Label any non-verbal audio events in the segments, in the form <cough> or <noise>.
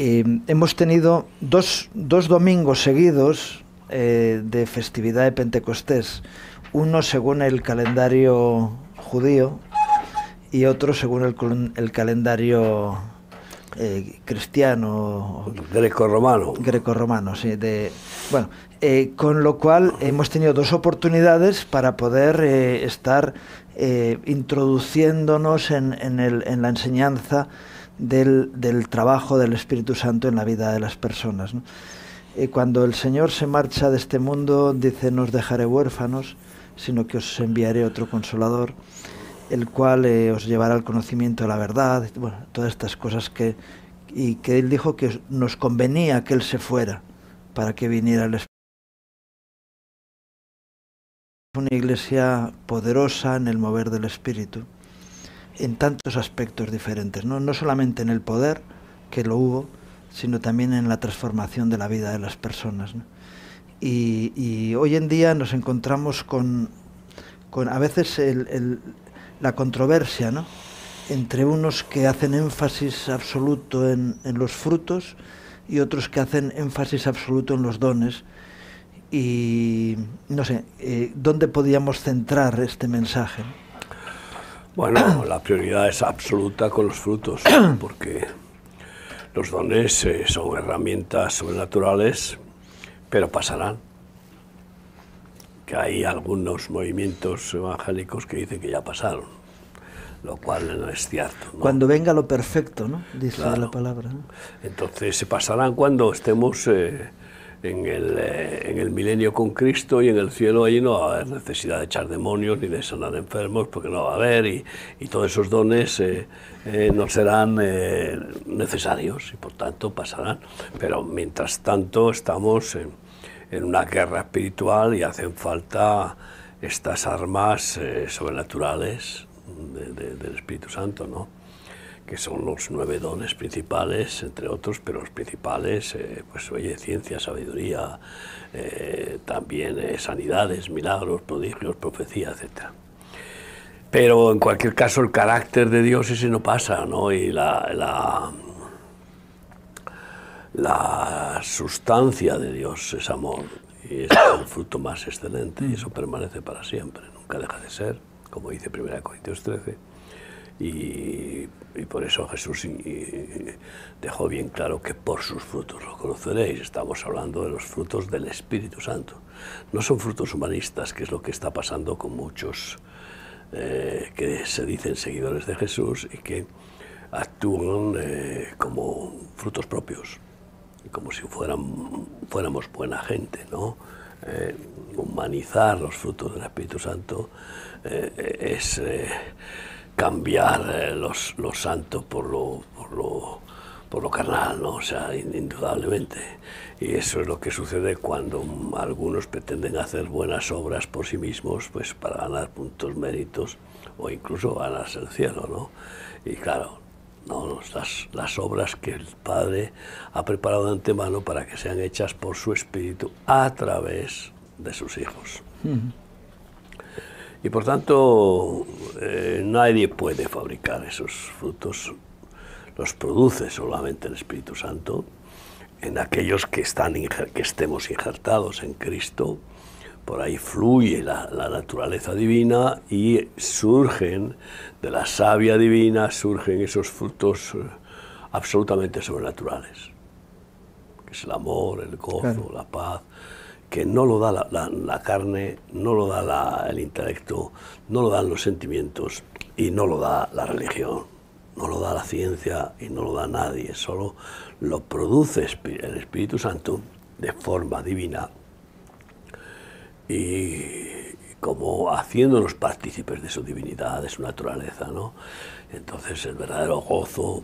Eh, hemos tenido dos, dos domingos seguidos eh, de festividad de Pentecostés, uno según el calendario judío y otro según el, el calendario eh, cristiano. Greco-romano. Greco-romano, sí. De, bueno, eh, con lo cual hemos tenido dos oportunidades para poder eh, estar introduciéndonos en, en, el, en, la enseñanza del, del, trabajo del Espíritu Santo en la vida de las personas. ¿no? cuando el Señor se marcha de este mundo, dice, no os dejaré huérfanos, sino que os enviaré otro consolador, el cual eh, os llevará al conocimiento de la verdad, bueno, todas estas cosas que, y que Él dijo que nos convenía que Él se fuera para que viniera el Espíritu. Una iglesia poderosa en el mover del Espíritu, en tantos aspectos diferentes, no, no solamente en el poder, que lo hubo, sino también en la transformación de la vida de las personas. Y, hoy en día nos encontramos con, con a veces la controversia ¿no? entre unos que hacen énfasis absoluto en, en, los frutos y otros que hacen énfasis absoluto en los dones. Y no sé, eh, ¿dónde podíamos centrar este mensaje? Bueno, la prioridad es absoluta con los frutos, <coughs> porque los dones eh, son herramientas sobrenaturales, pero pasarán. Que hay algunos movimientos evangélicos que dicen que ya pasaron, lo cual no es cierto. ¿no? Cuando venga lo perfecto, ¿no? Dice claro. la palabra. ¿no? Entonces se pasarán cuando estemos eh, en, el, eh, en el milenio con Cristo y en el cielo allí no va a haber necesidad de echar demonios ni de sanar enfermos, porque no va a haber, y, y todos esos dones eh, eh, no serán necesarios y por tanto pasarán. Pero mientras tanto estamos en, una guerra espiritual y hacen falta estas armas sobrenaturales de, de, del Espíritu Santo, ¿no? Que son los nueve dones principales, entre otros, pero los principales, eh, pues oye, ciencia, sabiduría, eh, también eh, sanidades, milagros, prodigios, profecía, etc. Pero en cualquier caso el carácter de Dios ese no pasa, ¿no? Y la, la, la sustancia de Dios es amor, y es el fruto más excelente, y eso permanece para siempre, nunca deja de ser, como dice 1 Corintios 13. Y, y, por eso Jesús dejó bien claro que por sus frutos lo conoceréis. Estamos hablando de los frutos del Espíritu Santo. No son frutos humanistas, que es lo que está pasando con muchos eh, que se dicen seguidores de Jesús y que actúan eh, como frutos propios, como si fuéramos buena gente, ¿no? Eh, humanizar los frutos del Espíritu Santo es cambiar eh, los, lo santo por lo, por, lo, por lo carnal, ¿no? o sea, indudablemente. Y eso es lo que sucede cuando algunos pretenden hacer buenas obras por sí mismos, pues para ganar puntos méritos o incluso ganarse el cielo, ¿no? Y claro, no, las, las obras que el Padre ha preparado de antemano para que sean hechas por su Espíritu a través de sus hijos. Uh -huh. Y por tanto, eh, nadie puede fabricar esos frutos, los produce solamente el Espíritu Santo en aquellos que, están, que estemos injertados en Cristo. Por ahí fluye la, la, naturaleza divina y surgen de la savia divina, surgen esos frutos eh, absolutamente sobrenaturales, que es el amor, el gozo, claro. la paz, que no lo da la, la, la carne, no lo da la, el intelecto, no lo dan los sentimientos y no lo da la religión, no lo da la ciencia y no lo da nadie, solo lo produce el Espíritu Santo de forma divina y como haciéndonos partícipes de su divinidad, de su naturaleza, ¿no? Entonces el verdadero gozo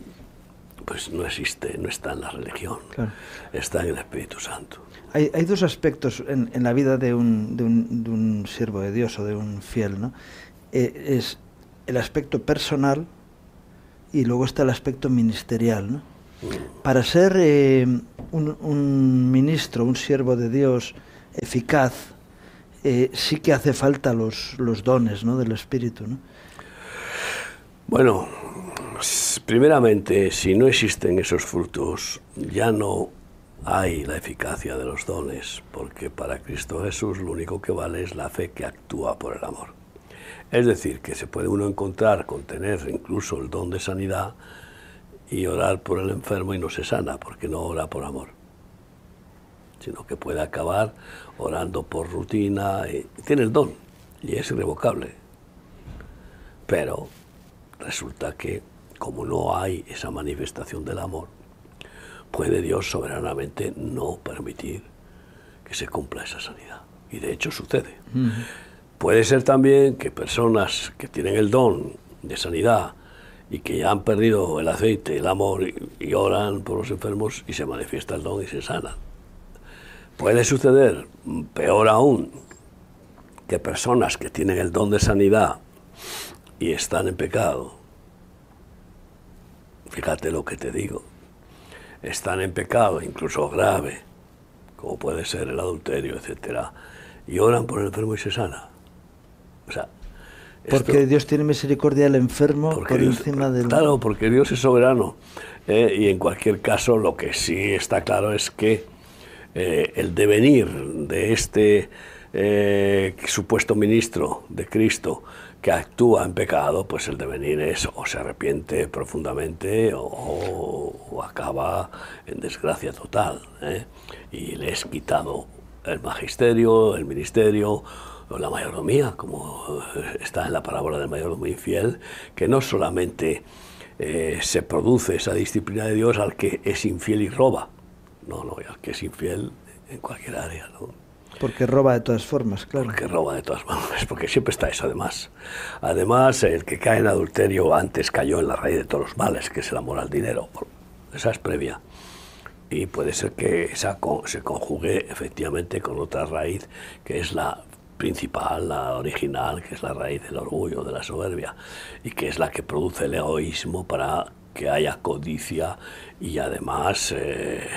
pues no existe, no está en la religión, claro. está en el Espíritu Santo. Hay, hay dos aspectos en, en, la vida de un, de, un, de un, siervo de Dios o de un fiel, ¿no? Eh, es el aspecto personal y luego está el aspecto ministerial, ¿no? Mm. Para ser eh, un, un, ministro, un siervo de Dios eficaz, eh, sí que hace falta los, los dones ¿no? del Espíritu, ¿no? Bueno, primeramente, si no existen esos frutos, ya no hay la eficacia de los dones, porque para Cristo Jesús lo único que vale es la fe que actúa por el amor. Es decir, que se puede uno encontrar con tener incluso el don de sanidad y orar por el enfermo y no se sana, porque no ora por amor, sino que puede acabar orando por rutina. Y tiene el don y es irrevocable. Pero resulta que como no hay esa manifestación del amor, puede Dios soberanamente no permitir que se cumpla esa sanidad. Y de hecho sucede. Puede ser también que personas que tienen el don de sanidad y que ya han perdido el aceite, el amor y, oran por los enfermos y se manifiesta el don y se sanan. Puede suceder, peor aún, que personas que tienen el don de sanidad y están en pecado, fíjate lo que te digo, están en pecado, incluso grave, como puede ser el adulterio, etc., y oran por el enfermo y se sana. O sea, porque Dios tiene misericordia del enfermo por encima del... Claro, porque Dios es soberano. Eh, y en cualquier caso, lo que sí está claro es que eh, el devenir de este eh, supuesto ministro de Cristo que actúa en pecado, pues el devenir es o se arrepiente profundamente o, acaba en desgracia total. Y le es quitado el magisterio, el ministerio la mayordomía, como está en la parábola del mayordomo infiel, que no solamente eh, se produce esa disciplina de Dios al que es infiel y roba, no, no, al que es infiel en cualquier área, ¿no? Porque roba de todas formas, claro. Porque roba de todas formas, porque siempre está eso además. Además, el que cae en adulterio antes cayó en la raíz de todos los males, que es el amor al dinero. Esa es previa. Y puede ser que esa se conjugue efectivamente con otra raíz, que es la principal, la original, que es la raíz del orgullo, de la soberbia, y que es la que produce el egoísmo para que haya codicia y además eh,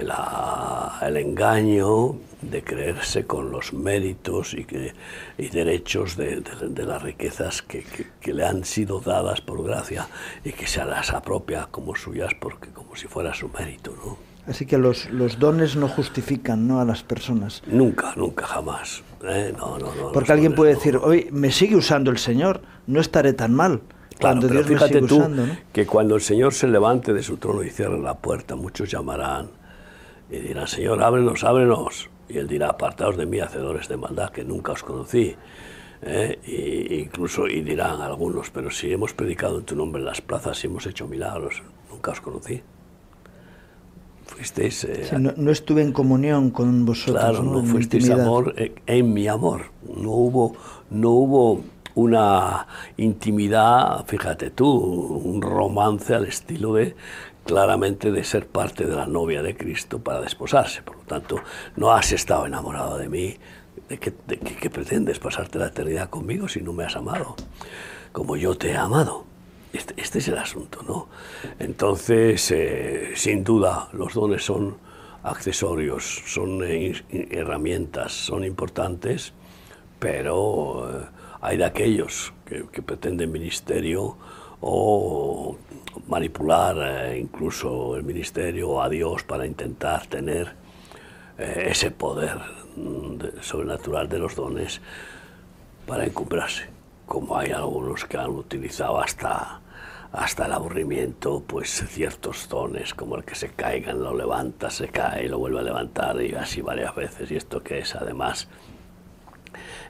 el engaño de creerse con los méritos y, que, y derechos de, las riquezas que, que, le han sido dadas por gracia y que se las apropia como suyas porque como si fuera su mérito. ¿no? Así que los, los dones no justifican ¿no? a las personas. Nunca, nunca, jamás. ¿eh? No, no, no, Porque alguien puede decir, hoy me sigue usando el Señor, no estaré tan mal. cuando Dios fíjate tú que cuando el Señor se levante de su trono y cierre la puerta, muchos llamarán y dirán, Señor, ábrenos, ábrenos. Y él dirá, apartaos de mí, hacedores de maldad, que nunca os conocí. ¿eh? Y, incluso, y dirán algunos, pero si hemos predicado en tu nombre en las plazas, si hemos hecho milagros, nunca os conocí. Eh, no, estuve en comunión con vosotros. Claro, no, fuisteis amor en, mi amor. No hubo, no hubo una intimidad, fíjate tú, un romance al estilo de claramente de ser parte de la novia de Cristo para desposarse. Por lo tanto, no has estado enamorado de mí. ¿De qué, de qué pretendes pasarte la eternidad conmigo si no me has amado? Como yo te he amado. Este, este, es el asunto, ¿no? Entonces, eh, sin duda, los dones son accesorios, son eh, herramientas, son importantes, pero eh, hay de aquellos que, pretenden ministerio o manipular incluso el ministerio a Dios para intentar tener ese poder mm, sobrenatural de los dones para encumbrarse, como hay algunos que han utilizado hasta hasta el aburrimiento, pues ciertos dones, como el que se caigan, lo levanta, se cae, lo vuelve a levantar y así varias veces. Y esto que es además,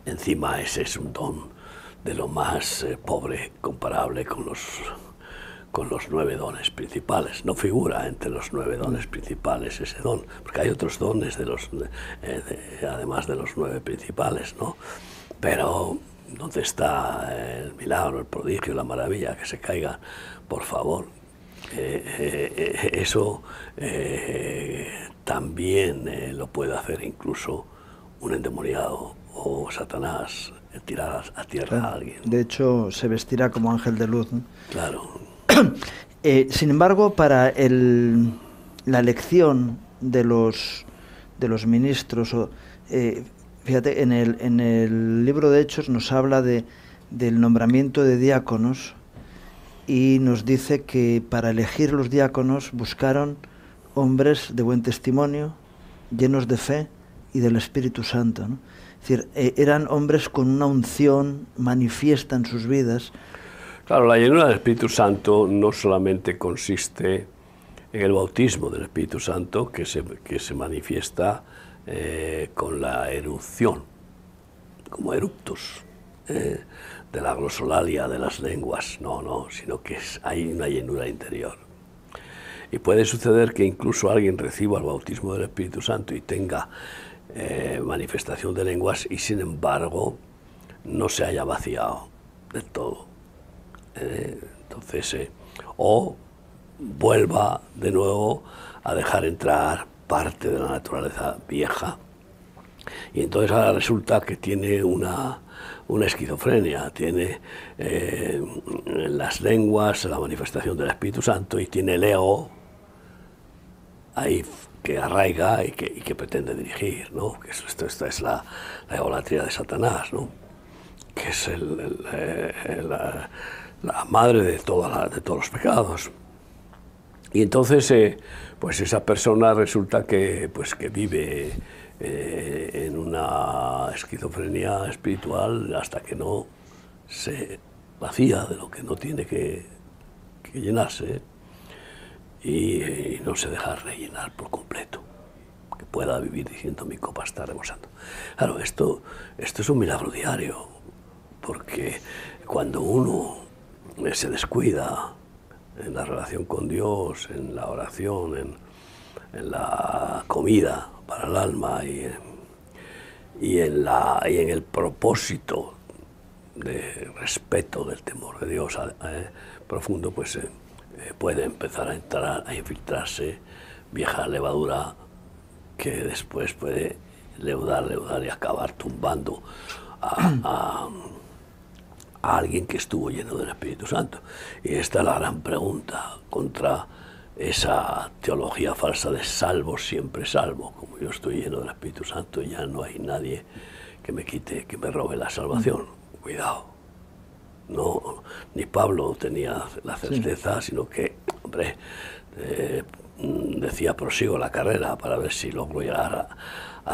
encima ese es un don de lo más eh, pobre comparable con los, con los nueve dones principales. No figura entre los nueve dones principales ese don, porque hay otros dones de los, eh, además de los nueve principales, ¿no? Pero ¿Dónde está el milagro, el prodigio, la maravilla? Que se caiga, por favor. Eh, eso también lo puede hacer incluso un endemoniado o Satanás, tirar a, tierra a alguien. De hecho, se vestirá como ángel de luz. Claro. <clears throat> sin embargo, para el, la elección de los, de los ministros, o, Fíjate, en el, en el libro de Hechos nos habla de, del nombramiento de diáconos y nos dice que para elegir los diáconos buscaron hombres de buen testimonio, llenos de fe y del Espíritu Santo. Decir, eh, eran hombres con una unción manifiesta en sus vidas. Claro, la llenura del Espíritu Santo no solamente consiste en el bautismo del Espíritu Santo, que se, que se manifiesta eh, con la erupción, como eruptos. Eh, de la glosolalia de las lenguas, no, no, sino que hay una llenura interior. Y puede suceder que incluso alguien reciba el bautismo del Espíritu Santo y tenga eh, manifestación de lenguas y sin embargo no se haya vaciado del todo. Eh, entonces, eh, o vuelva de nuevo a dejar entrar parte de la naturaleza vieja y entonces ahora resulta que tiene una, una esquizofrenia, tiene las lenguas, la manifestación del Espíritu Santo y tiene el ego ahí que arraiga y que, pretende dirigir, ¿no? Que esto, esta es la, la, de Satanás, ¿no? Que es eh, la, madre de, toda de todos los pecados. Y entonces, eh, pues esa persona resulta que, pues, que vive eh, en una esquizofrenia espiritual hasta que no se vacía de lo que no tiene que, llenarse y, no se deja rellenar por completo. Que pueda vivir diciendo mi copa está rebosando. Claro, esto, esto es un milagro diario, porque cuando uno se descuida en la relación con Dios, en la oración, en la comida, para el alma y, y, en, la, y en el propósito de respeto del temor de Dios eh, profundo, pues eh, eh, puede empezar a entrar, a infiltrarse vieja levadura que después puede leudar, leudar y acabar tumbando a, a alguien que estuvo lleno del Espíritu Santo. Y esta es la gran pregunta contra esa teología falsa de salvo, siempre salvo, como yo estoy lleno del Espíritu Santo, ya no hay nadie que me quite, que me robe la salvación. Cuidado. No, ni Pablo tenía la certeza, sino que, hombre, eh, decía prosigo la carrera para ver si logro llegar a,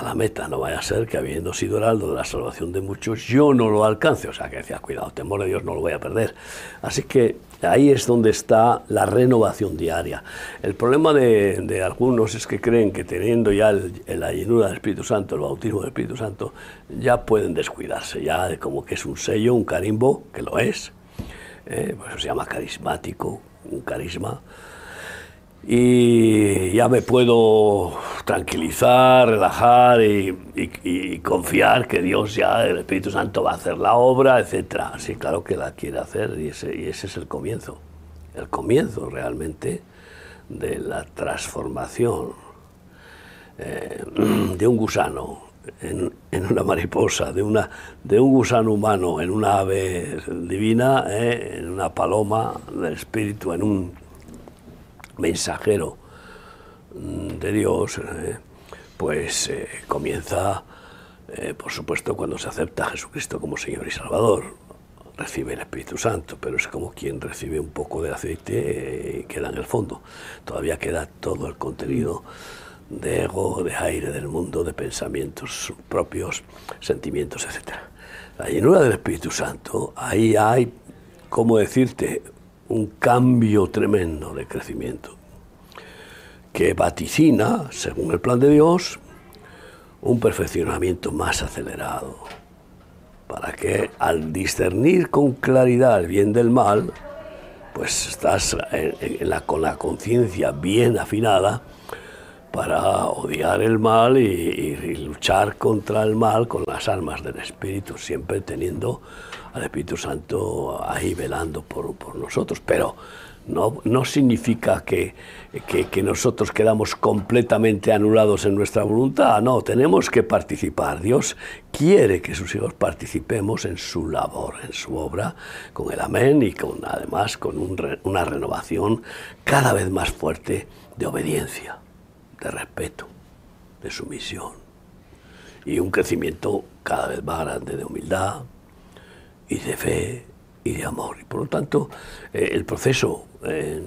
la meta. No vaya a ser que habiendo sido heraldo de la salvación de muchos, yo no lo alcance. O sea, que decía, cuidado, temor de Dios no lo voy a perder. Así que Ahí es donde está la renovación diaria. El problema de, algunos es que creen que teniendo ya la llenura del Espíritu Santo, el bautismo del Espíritu Santo, ya pueden descuidarse, ya como que es un sello, un carimbo, que lo es, eh, pues se llama carismático, un carisma, y ya me puedo tranquilizar, relajar y, confiar que Dios ya, el Espíritu Santo va a hacer la obra, etc. Sí, claro que la quiere hacer y ese, es el comienzo, el comienzo realmente de la transformación eh, <clears throat> de un gusano en, una mariposa, de, un gusano humano en una ave divina, eh, en una paloma del Espíritu, en un mensajero mm, de Dios, eh, pues eh, comienza, eh, por supuesto, cuando se acepta a Jesucristo como Señor y Salvador. Recibe el Espíritu Santo, pero es como quien recibe un poco de aceite y queda en el fondo. Todavía queda todo el contenido de ego, de aire del mundo, de pensamientos propios, sentimientos, etc. La llenura del Espíritu Santo, ahí hay, ¿cómo decirte?, un cambio tremendo de crecimiento que vaticina, según el plan de Dios, un perfeccionamiento más acelerado, para que al discernir con claridad el bien del mal, pues estás con la conciencia bien afinada para odiar el mal y, y, luchar contra el mal con las armas del Espíritu, siempre teniendo al Espíritu Santo ahí velando por, nosotros, pero no, no significa que, que, nosotros quedamos completamente anulados en nuestra voluntad, no, tenemos que participar. Dios quiere que sus hijos participemos en su labor, en su obra, con el amén y con, además con un, una renovación cada vez más fuerte de obediencia, de respeto, de sumisión y un crecimiento cada vez más grande de humildad, y de fe y de amor. Y por lo tanto, eh, el proceso eh,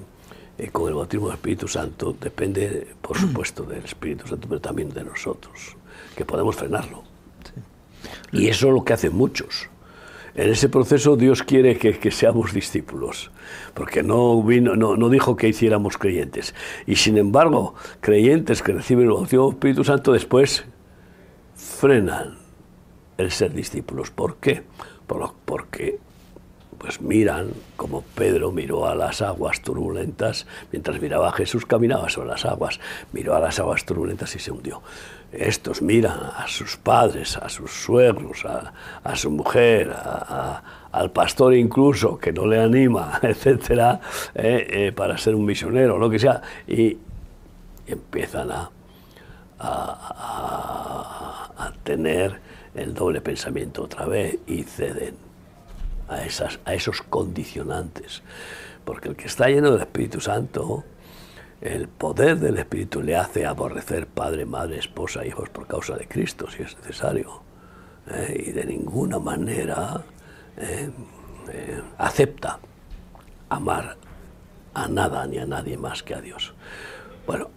eh, con el bautismo del Espíritu Santo depende, por supuesto, del Espíritu Santo, pero también de nosotros, que podemos frenarlo. Y eso es lo que hacen muchos. En ese proceso Dios quiere que, seamos discípulos, porque no, vino, no, no, dijo que hiciéramos creyentes. Y sin embargo, creyentes que reciben el bautismo del Espíritu Santo después frenan el ser discípulos. ¿Por qué? Porque pues miran como Pedro miró a las aguas turbulentas, mientras miraba a Jesús caminaba sobre las aguas, miró a las aguas turbulentas y se hundió. Estos miran a sus padres, a sus suegros, a, su mujer, al pastor incluso, que no le anima, <laughs> etcétera, eh, eh, para ser un misionero, lo que sea, y, empiezan a, a tener el doble pensamiento otra vez y ceden a, esas, a esos condicionantes. Porque el que está lleno del Espíritu Santo, el poder del Espíritu le hace aborrecer padre, madre, esposa, hijos por causa de Cristo, si es necesario. ¿eh? y de ninguna manera ¿eh? Eh, acepta amar a nada ni a nadie más que a Dios. Bueno,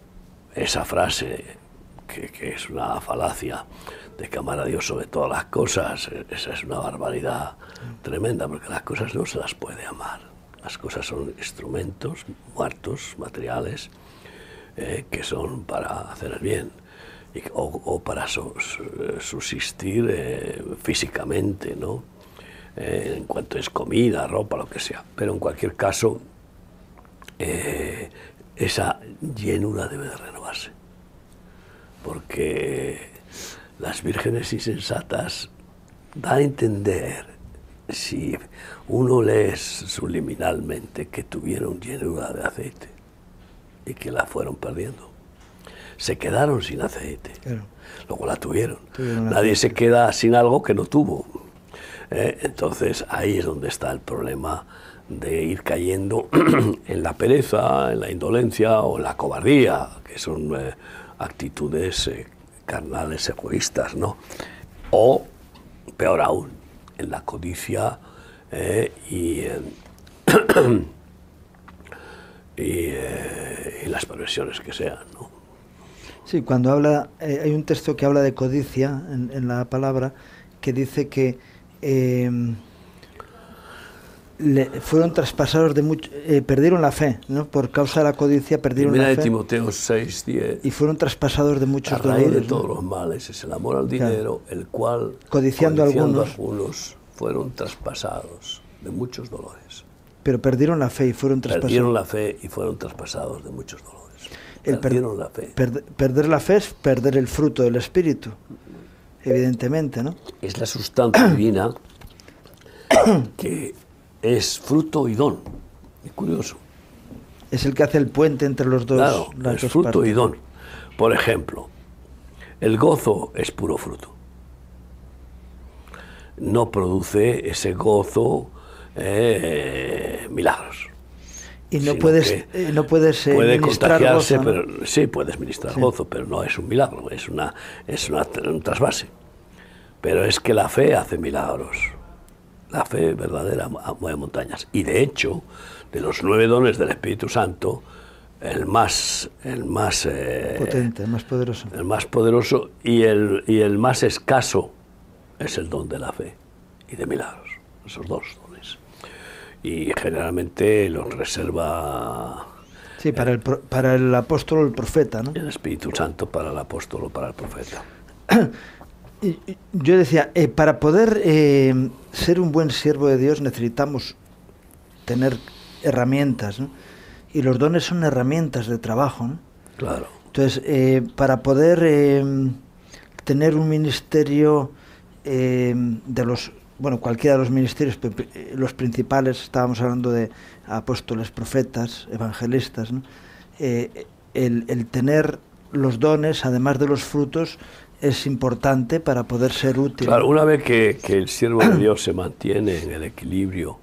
esa frase, que, que es una falacia, de que amar a Dios sobre todas las cosas, esa es una barbaridad tremenda, porque las cosas no se las puede amar. Las cosas son instrumentos muertos, materiales, eh, que son para hacer el bien o, para subsistir eh, físicamente, ¿no? Eh, en cuanto es comida, ropa, lo que sea. Pero en cualquier caso, esa llenura debe de renovarse. Porque las vírgenes insensatas da a entender, si uno lee subliminalmente, que tuvieron llenura de aceite y que la fueron perdiendo. Se quedaron sin aceite, luego la tuvieron. Nadie se queda sin algo que no tuvo. ¿eh? Entonces ahí es donde está el problema de ir cayendo <clears throat> en la pereza, en la indolencia o en la cobardía, que son eh, actitudes eh, carnales egoístas, ¿no? O, peor aún, en la codicia eh, <clears throat> y, eh, y, las perversiones que sean, ¿no? Sí, cuando habla, eh, hay un texto que habla de codicia en, en la palabra que dice que fueron traspasados de mucho, eh, perdieron la fe, ¿no? Por causa de la codicia perdieron la fe. de Timoteo 6, 10. Y fueron traspasados de muchos a raíz de todos los males es el amor al dinero, el cual codiciando, algunos, algunos fueron traspasados de muchos dolores. Pero perdieron la fe y fueron traspasados. Perdieron la fe y fueron traspasados de muchos dolores. El perdieron la fe. perder la fe es perder el fruto del espíritu, evidentemente, ¿no? Es la sustancia divina que es fruto y don. Es curioso. Es el que hace el puente entre los dos. Claro, es fruto y don. Por ejemplo, el gozo es puro fruto. No produce ese gozo eh, milagros. Y no puedes, eh, no puedes eh, puede contagiarse, pero sí puedes ministrar gozo, pero no es un milagro, es una es una, un trasvase. Pero es que la fe hace milagros la fe verdadera mueve montañas. Y de hecho, de los nueve dones del Espíritu Santo, el más, el más eh, potente, el más poderoso, el más poderoso y el, y el más escaso es el don de la fe y de milagros, esos dos dones. Y generalmente los reserva Sí, para el, para el apóstol o el profeta, ¿no? El Espíritu Santo para el apóstol o para el profeta. <clears throat> Yo decía, eh, para poder eh, ser un buen siervo de Dios necesitamos tener herramientas, ¿no? Y los dones son herramientas de trabajo, ¿no? Claro. Entonces, eh, para poder tener un ministerio de los, bueno, cualquiera de los ministerios, los principales, estábamos hablando de apóstoles, profetas, evangelistas, ¿no? el, el tener los dones, además de los frutos, es importante para poder ser útil. Claro, una vez que, que, el siervo de Dios se mantiene en el equilibrio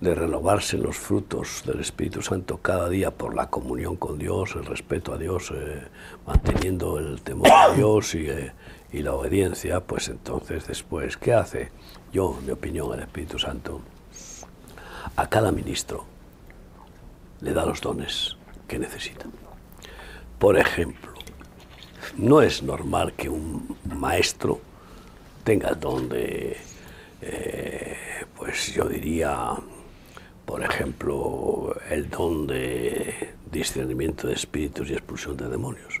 de renovarse los frutos del Espíritu Santo cada día por la comunión con Dios, el respeto a Dios, eh, manteniendo el temor a Dios y, eh, y, la obediencia, pues entonces después, ¿qué hace? Yo, en mi opinión, el Espíritu Santo a cada ministro le da los dones que necesita. Por ejemplo, no es normal que un maestro tenga el don de, eh, pues yo diría, por ejemplo, el don de discernimiento de espíritus y expulsión de demonios,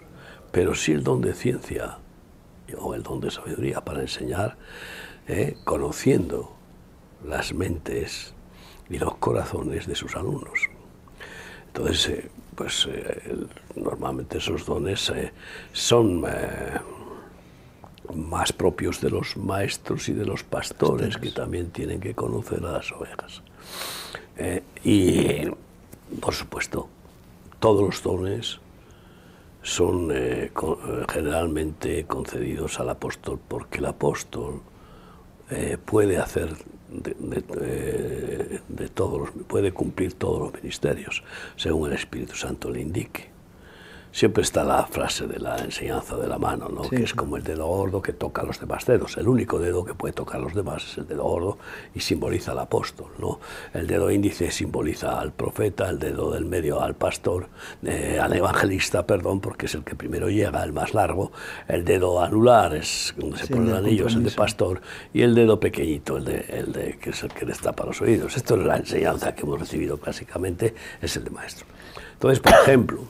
pero sí el don de ciencia o el don de sabiduría para enseñar, eh, conociendo las mentes y los corazones de sus alumnos. Entonces, eh, pues eh, normalmente esos dones son más propios de los maestros y de los pastores que también tienen que conocer a las ovejas. y, por supuesto, todos los dones son eh, generalmente concedidos al apóstol porque el apóstol eh, puede hacer eh, de, todos los, puede cumplir todos los ministerios según el Espíritu Santo le indique siempre está la frase de la enseñanza de la mano, ¿no? que es como el dedo gordo que toca los demás dedos. El único dedo que puede tocar los demás es el dedo gordo y simboliza al apóstol. ¿no? El dedo índice simboliza al profeta, el dedo del medio al pastor, eh, al evangelista, perdón, porque es el que primero llega, el más largo. El dedo anular es donde se pone el anillo, es el de pastor. Y el dedo pequeñito, el de, el de, que es el que destapa los oídos. Esto es la enseñanza que hemos recibido clásicamente, es el de maestro. Entonces, por ejemplo,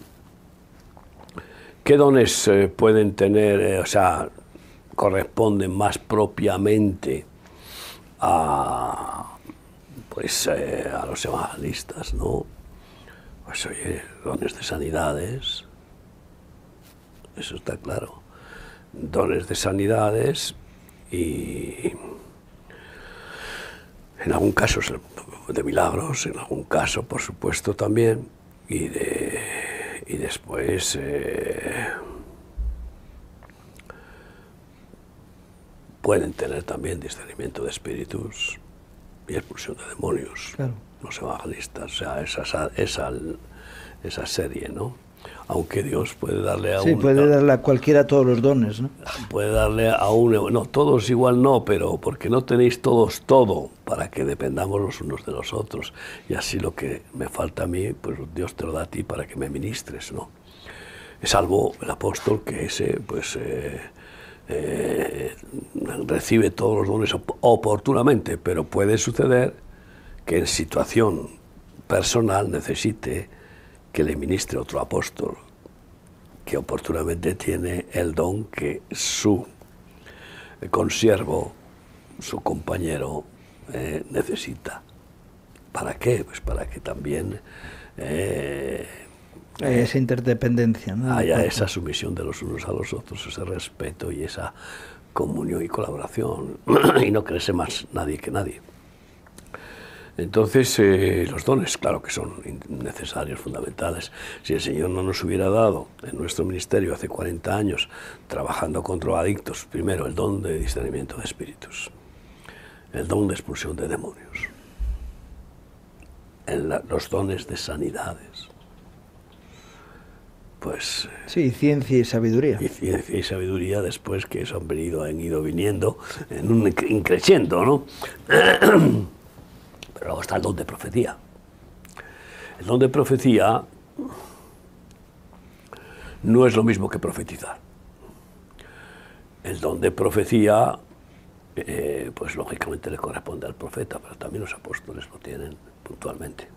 ¿Qué dones eh, pueden tener, eh, o sea, corresponden más propiamente a, pues, eh, a los evangelistas, ¿no? Pues oye, dones de sanidades, eso está claro. Dones de sanidades y en algún caso de milagros, en algún caso, por supuesto, también, y de y después eh, pueden tener también discernimiento de espíritus y expulsión de demonios, los evangelistas, o sea, esa, esa, esa serie, ¿no? Aunque Dios puede darle a sí, puede darle a cualquiera todos los dones, ¿no? Puede darle a uno, no, todos igual no, pero porque no tenéis todos todo para que dependamos los unos de los otros. Y así lo que me falta a mí, pues Dios te lo da a ti para que me ministres, ¿no? Salvo el apóstol que ese, pues... Eh, eh, recibe todos los dones oportunamente, pero puede suceder que en situación personal necesite que le ministre otro apóstol que oportunamente tiene el don que su consiervo, su compañero, eh, necesita. ¿Para qué? Pues para que también eh, esa interdependencia. Haya esa sumisión de los unos a los otros, ese respeto y esa comunión y colaboración. <clears throat> y no crece más nadie que nadie. Entonces, eh, los dones, claro que son necesarios, fundamentales. Si el Señor no nos hubiera dado en nuestro ministerio hace 40 años, trabajando contra adictos, primero el don de discernimiento de espíritus, el don de expulsión de demonios, los dones de sanidades, pues... Sí, ciencia y sabiduría. Y ciencia y sabiduría después que eso han venido, han ido viniendo en un increciendo, ¿no? <clears throat> Pero luego está el don de profecía. El don de profecía no es lo mismo que profetizar. El don de profecía, eh, pues lógicamente le corresponde al profeta, pero también los apóstoles lo tienen puntualmente.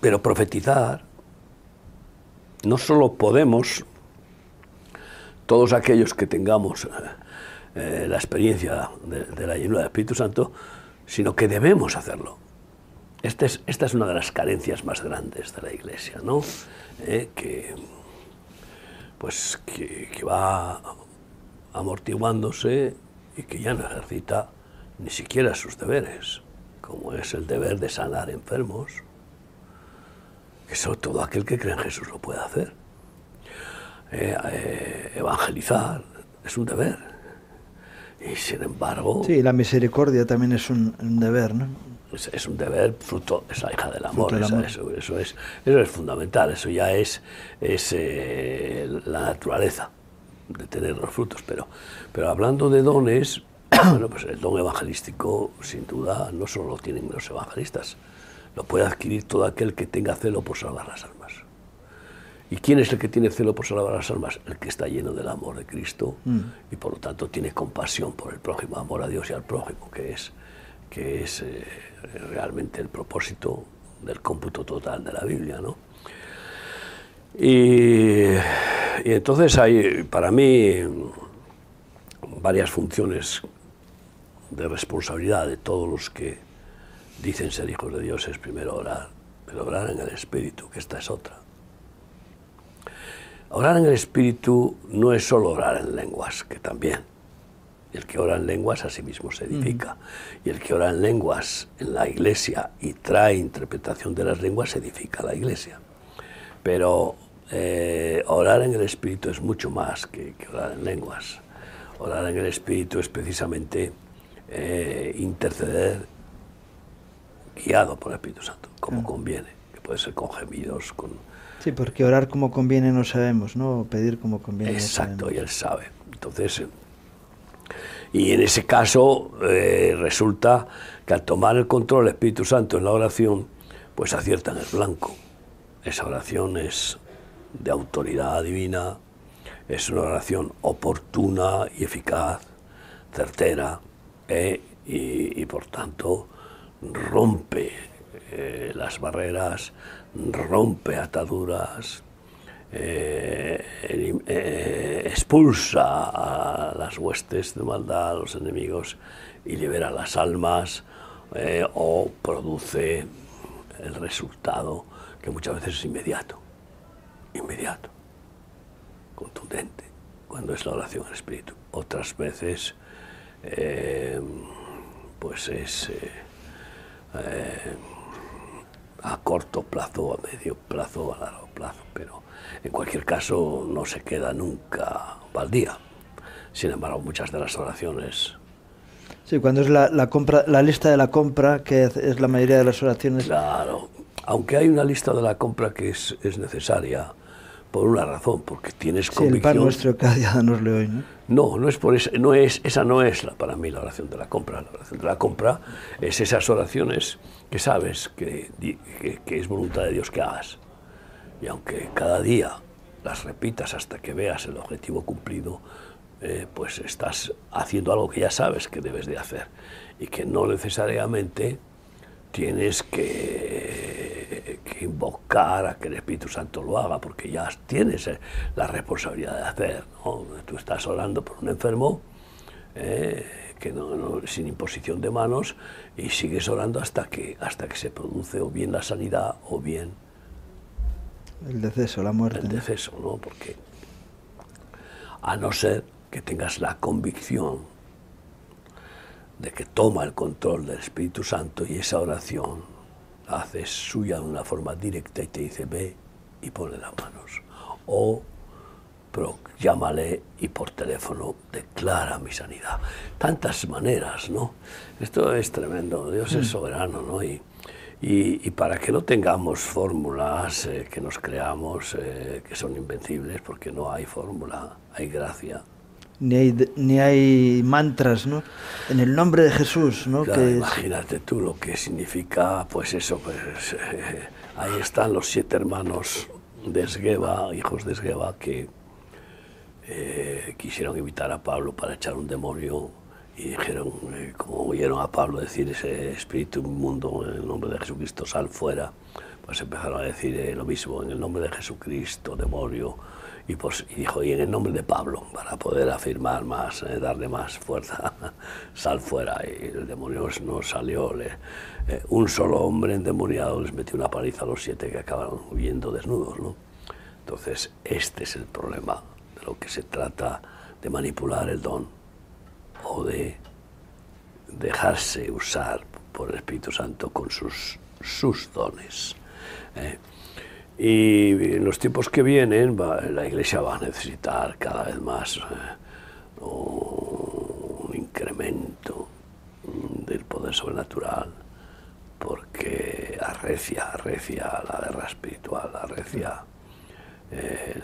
Pero profetizar, no solo podemos, todos aquellos que tengamos eh, la experiencia de, de la llenura del Espíritu Santo, sino que debemos hacerlo. Esta es, esta es una de las carencias más grandes de la Iglesia, ¿no? Eh, que, pues, que, va amortiguándose y que ya no ejercita ni siquiera sus deberes, como es el deber de sanar enfermos, que eso todo aquel que cree en Jesús lo puede hacer. Eh, eh, evangelizar es un deber, y sin embargo... Sí, la misericordia también es un, deber, ¿no? Es, un deber fruto, es la hija del amor, Eso, eso, es, eso es fundamental, eso ya es, es eh, la naturaleza de tener los frutos. Pero, pero hablando de dones, <coughs> bueno, pues el don evangelístico, sin duda, no solo lo tienen los evangelistas, lo puede adquirir todo aquel que tenga celo por salvar las almas. ¿Y quién es el que tiene celo por salvar las almas? El que está lleno del amor de Cristo mm. y por lo tanto tiene compasión por el prójimo, amor a Dios y al prójimo, que es, que es eh, realmente el propósito del cómputo total de la Biblia. ¿no? Y, y entonces hay para mí varias funciones de responsabilidad de todos los que dicen ser hijos de Dios es primero orar, pero orar en el Espíritu, que esta es otra. Orar en el Espíritu no es solo orar en lenguas, que también. El que ora en lenguas a sí mismo se edifica. Y el que ora en lenguas en la iglesia y trae interpretación de las lenguas, edifica la iglesia. Pero eh, orar en el Espíritu es mucho más que, orar en lenguas. Orar en el Espíritu es precisamente eh, interceder guiado por el Espíritu Santo, como conviene, que puede ser con gemidos, con Sí, porque orar como conviene no sabemos, ¿no? Pedir como conviene. Exacto, y él sabe. Entonces, y en ese caso eh, resulta que al tomar el control del Espíritu Santo en la oración, pues aciertan el blanco. Esa oración es de autoridad divina, es una oración oportuna y eficaz, certera, eh, y, por tanto rompe eh, las barreras rompe ataduras, eh, eh, expulsa a las huestes de maldad, a los enemigos, y libera las almas, eh, o produce el resultado que muchas veces es inmediato, inmediato, contundente, cuando es la oración al Espíritu. Otras veces, pues es a corto plazo, a medio plazo, a largo plazo, pero en cualquier caso no se queda nunca baldía. Sin embargo, muchas de las oraciones... Sí, cuando es la, compra, la lista de la compra, que es, la mayoría de las oraciones... Claro, aunque hay una lista de la compra que es, es necesaria, por una razón, porque tienes sí, convicción. El pan nuestro cada día danosle hoy, ¿no? No, no es por eso, no es, esa no es la, para mí la oración de la compra. La oración de la compra es esas oraciones que sabes que, que, es voluntad de Dios que hagas. Y aunque cada día las repitas hasta que veas el objetivo cumplido, eh, pues estás haciendo algo que ya sabes que debes de hacer y que no necesariamente tienes que, que, invocar a que el Espíritu Santo lo haga, porque ya tienes eh, la responsabilidad de hacer. ¿no? Tú estás orando por un enfermo, eh, que no, sin imposición de manos, y sigues orando hasta que, hasta que se produce o bien la sanidad o bien... El deceso, la muerte. El deceso, ¿no? Porque a no ser que tengas la convicción de que toma el control del Espíritu Santo y esa oración la haces suya de una forma directa y te dice ve y pone las manos. O llámale y por teléfono declara mi sanidad. Tantas maneras, ¿no? Esto es tremendo, Dios es mm. soberano, ¿no? Y, y, para que no tengamos fórmulas eh, que nos creamos eh, que son invencibles, porque no hay fórmula, hay gracia ni hay, ni hay mantras, ¿no? En el nombre de Jesús, ¿no? que imagínate tú lo que significa, pues eso, pues eh, ahí están los siete hermanos de Esgueva, hijos de Esgueva, que eh, quisieron invitar a Pablo para echar un demonio y dijeron, eh, como oyeron a Pablo decir ese espíritu inmundo en el nombre de Jesucristo, sal fuera, pues empezaron a decir lo mismo, en el nombre de Jesucristo, demonio, y, pues, dijo, y en el nombre de Pablo, para poder afirmar más, eh, darle más fuerza, <laughs> sal fuera. Y el demonio no salió. Eh, un solo hombre endemoniado les metió una paliza a los siete que acabaron huyendo desnudos. ¿no? Entonces, este es el problema de lo que se trata de manipular el don o de dejarse usar por el Espíritu Santo con sus, sus dones. ¿eh? Y en los tiempos que vienen la Iglesia va a necesitar cada vez más eh, un incremento del poder sobrenatural, porque arrecia, arrecia la guerra espiritual, arrecia eh,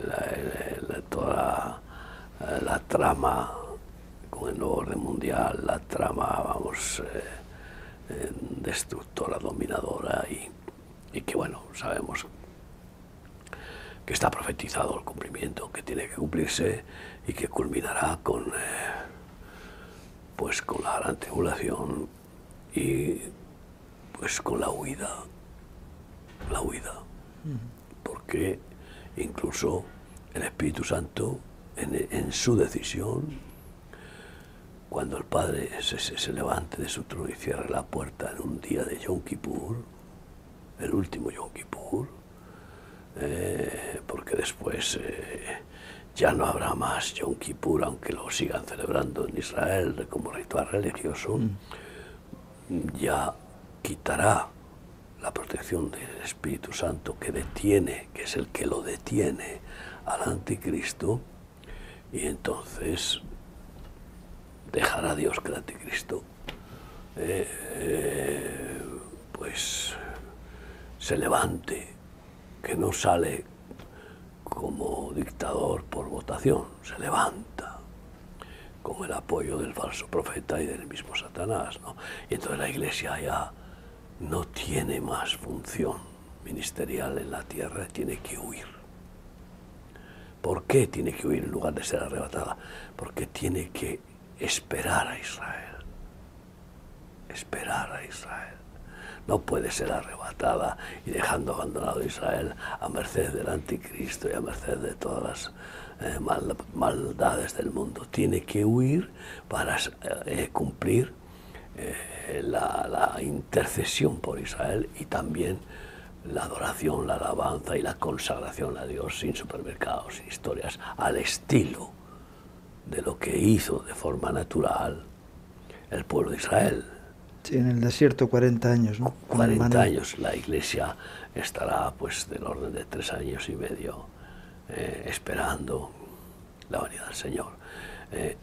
toda la, trama con el nuevo orden mundial, la trama, vamos, destructora, dominadora y, y que, bueno, sabemos que está profetizado el cumplimiento, que tiene que cumplirse y que culminará con, eh, pues con la gran tribulación y pues con la huida, la huida, porque incluso el Espíritu Santo en, su decisión, cuando el Padre se, se, levante de su trono y cierre la puerta en un día de Yom Kippur, el último Yom Kippur, eh, porque después eh, ya no habrá más Yom Kippur, aunque lo sigan celebrando en Israel como ritual religioso, mm. ya quitará la protección del Espíritu Santo que detiene, que es el que lo detiene al anticristo, y entonces dejará Dios que el anticristo eh, pues se levante que no sale como dictador por votación, se levanta con el apoyo del falso profeta y del mismo Satanás. ¿no? Y entonces la iglesia ya no tiene más función ministerial en la tierra, tiene que huir. ¿Por qué tiene que huir en lugar de ser arrebatada? Porque tiene que esperar a Israel. Esperar a Israel no puede ser arrebatada y dejando abandonado Israel a merced del anticristo y a merced de todas las eh, maldades del mundo. Tiene que huir para eh, cumplir eh, la, la, intercesión por Israel y también la adoración, la alabanza y la consagración a Dios sin supermercados, sin historias, al estilo de lo que hizo de forma natural el pueblo de Israel en el desierto 40 años, ¿no? 40 años. La iglesia estará pues del orden de tres años y medio eh, esperando la venida del Señor. Eh,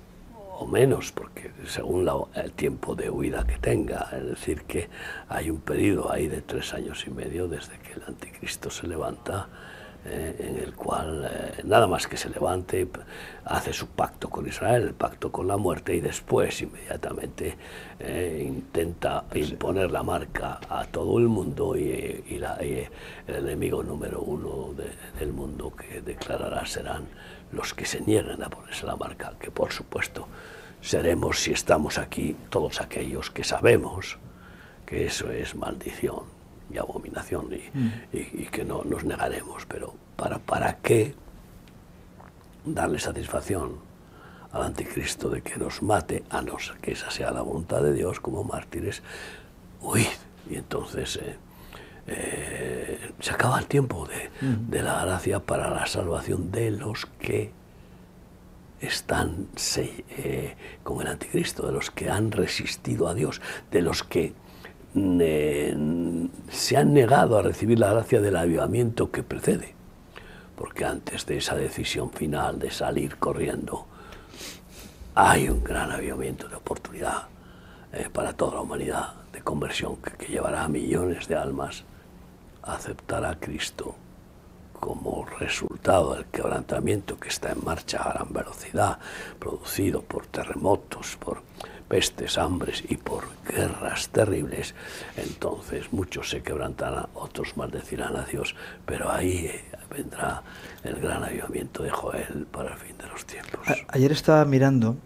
o menos, porque según el tiempo de huida que tenga, es decir, que hay un periodo ahí de tres años y medio desde que el anticristo se levanta eh, en el cual eh, nada más que se levante hace su pacto con Israel, el pacto con la muerte y después inmediatamente eh, intenta imponer la marca a todo el mundo y, el enemigo número uno del mundo que declarará serán los que se nieguen a ponerse la marca, que por supuesto seremos si estamos aquí todos aquellos que sabemos que eso es maldición y abominación mm. y, que no nos negaremos, pero ¿para, ¿para qué darle satisfacción al anticristo de que nos mate, a no ser que esa sea la voluntad de Dios como mártires? Huid. Y entonces eh, eh, se acaba el tiempo de, mm. de, la gracia para la salvación de los que están eh, con el anticristo, de los que han resistido a Dios, de los que se han negado a recibir la gracia del avivamiento que precede, porque antes de esa decisión final de salir corriendo, hay un gran avivamiento de oportunidad eh, para toda la humanidad de conversión que, llevará a millones de almas a aceptar a Cristo como resultado del quebrantamiento que está en marcha a gran velocidad, producido por terremotos, por pestes, hambres y por guerras terribles, entonces muchos se quebrantarán, otros maldecirán a Dios, pero ahí eh, vendrá el gran avivamiento de Joel para el fin de los tiempos. ayer estaba mirando,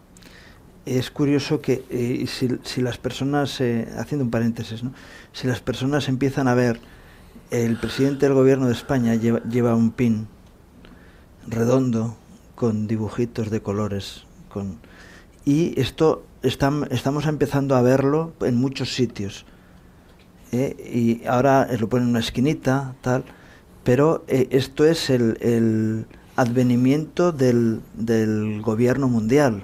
es curioso que eh, si, las personas, eh, haciendo un paréntesis, ¿no? si las personas empiezan a ver, el presidente del gobierno de España lleva, lleva un pin redondo con dibujitos de colores, con, y esto estamos empezando a verlo en muchos sitios. ¿eh? Y ahora lo ponen en una esquinita, tal. Pero eh, esto es el, advenimiento del, gobierno mundial,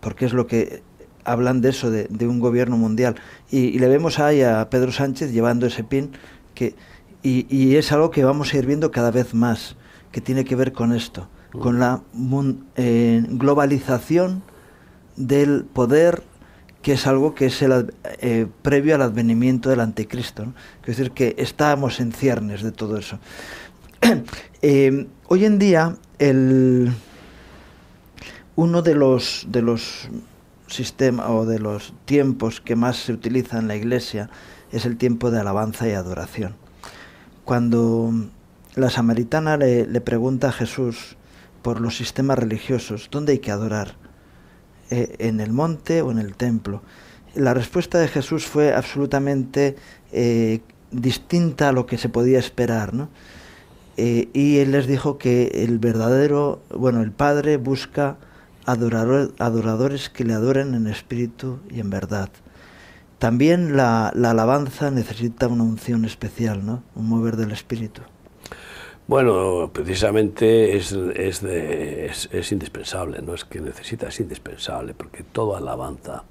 porque es lo que hablan de eso, de, un gobierno mundial. Y, le vemos ahí a Pedro Sánchez llevando ese pin, que, y, es algo que vamos a ir viendo cada vez más, que tiene que ver con esto, con la eh, globalización del poder que es algo que es el, eh, previo al advenimiento del anticristo. Es decir, que estamos en ciernes de todo eso. <clears throat> Eh, hoy en día, el, uno de los, de los sistemas o de los tiempos que más se utiliza en la iglesia es el tiempo de alabanza y adoración. Cuando la samaritana le, le pregunta a Jesús por los sistemas religiosos, ¿dónde hay que adorar? Eh, ¿En el monte o en el templo? La respuesta de Jesús fue absolutamente eh, distinta a lo que se podía esperar, ¿no? Eh, y él les dijo que el verdadero, bueno, el Padre busca adoradores que le adoren en espíritu y en verdad. También la, la alabanza necesita una unción especial, ¿no? Un mover del espíritu. Bueno, precisamente es, es, es, indispensable, no es que necesita, es indispensable, porque toda alabanza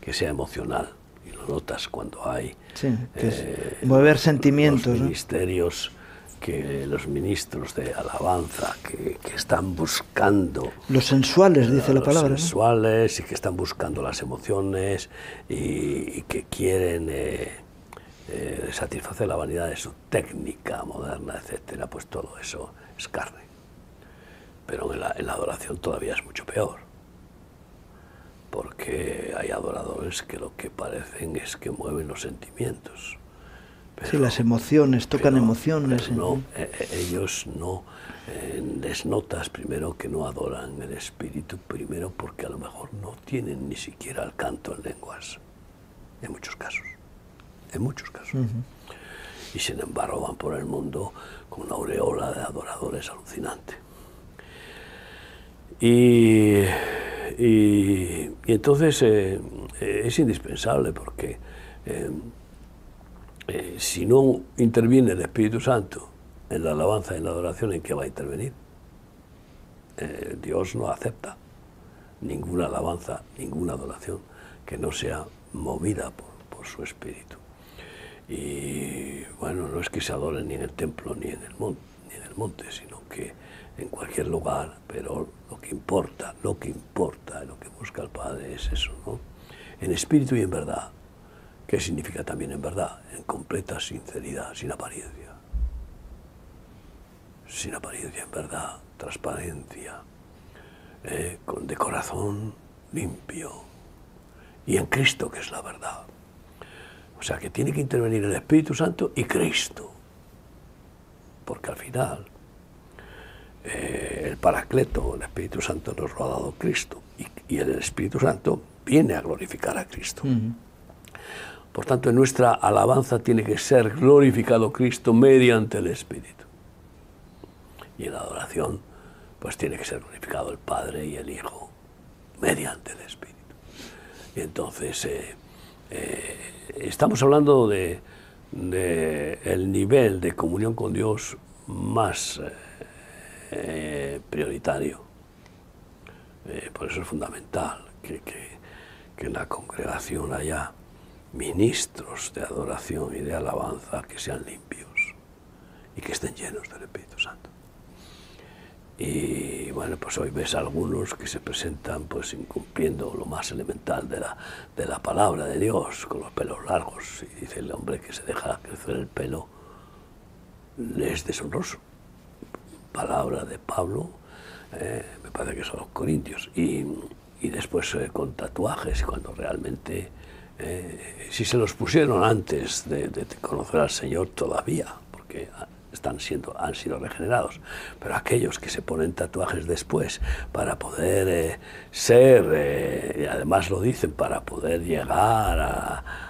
que sea emocional, y lo notas cuando hay sí, eh, mover sentimientos, los ministerios que los ministros de alabanza que, que, están buscando los sensuales dice la palabra los sensuales y que están buscando las emociones y, y que quieren eh, eh, satisfacer la vanidad de su técnica moderna, etcétera, pues todo eso es carne. Pero en la, adoración todavía es mucho peor, porque hay adoradores que lo que parecen es que mueven los sentimientos. sí, las emociones, tocan emociones. no, eh, eh, ellos no les notas primero que no adoran el espíritu, primero porque a lo mejor no tienen ni siquiera el canto en lenguas, en muchos casos en muchos casos. Y sin embargo van por el mundo con una aureola de adoradores alucinante. Y, y, entonces eh, es indispensable porque eh, eh, si no interviene el Espíritu Santo en la alabanza y en la adoración, ¿en qué va a intervenir? Dios no acepta ninguna alabanza, ninguna adoración que no sea movida por su Espíritu. Y bueno, no es que se adoren ni en el templo ni en el, monte, ni en el monte, sino que en cualquier lugar, pero lo que importa, lo que importa, lo que busca el Padre es eso, ¿no? En espíritu y en verdad. ¿Qué significa también en verdad? En completa sinceridad, sin apariencia. Sin apariencia, en verdad, transparencia, eh, de corazón limpio. Y en Cristo, que es la verdad. O sea que tiene que intervenir el Espíritu Santo y Cristo. Porque al final eh, el Paracleto, el Espíritu Santo nos lo ha dado Cristo. Y, el Espíritu Santo viene a glorificar a Cristo. Por tanto, en nuestra alabanza tiene que ser glorificado Cristo mediante el Espíritu. Y en la adoración, pues tiene que ser glorificado el Padre y el Hijo mediante el Espíritu. Y entonces, eh, eh, estamos hablando de, el nivel de comunión con Dios más eh, prioritario. Eh, por eso es fundamental que, en la congregación haya ministros de adoración y de alabanza que sean limpios y que estén llenos del Espíritu Santo. Y bueno, pues hoy ves algunos que se presentan pues incumpliendo lo más elemental de la, de la palabra de Dios, con los pelos largos. Y dice el hombre que se deja crecer el pelo, es deshonroso. Palabra de Pablo, eh, me parece que son los corintios. Y, y después eh, con tatuajes, cuando realmente, eh, si se los pusieron antes de, de conocer al Señor todavía, porque están siendo, han sido regenerados, pero aquellos que se ponen tatuajes después para poder eh, ser, eh, y además lo dicen, para poder llegar a,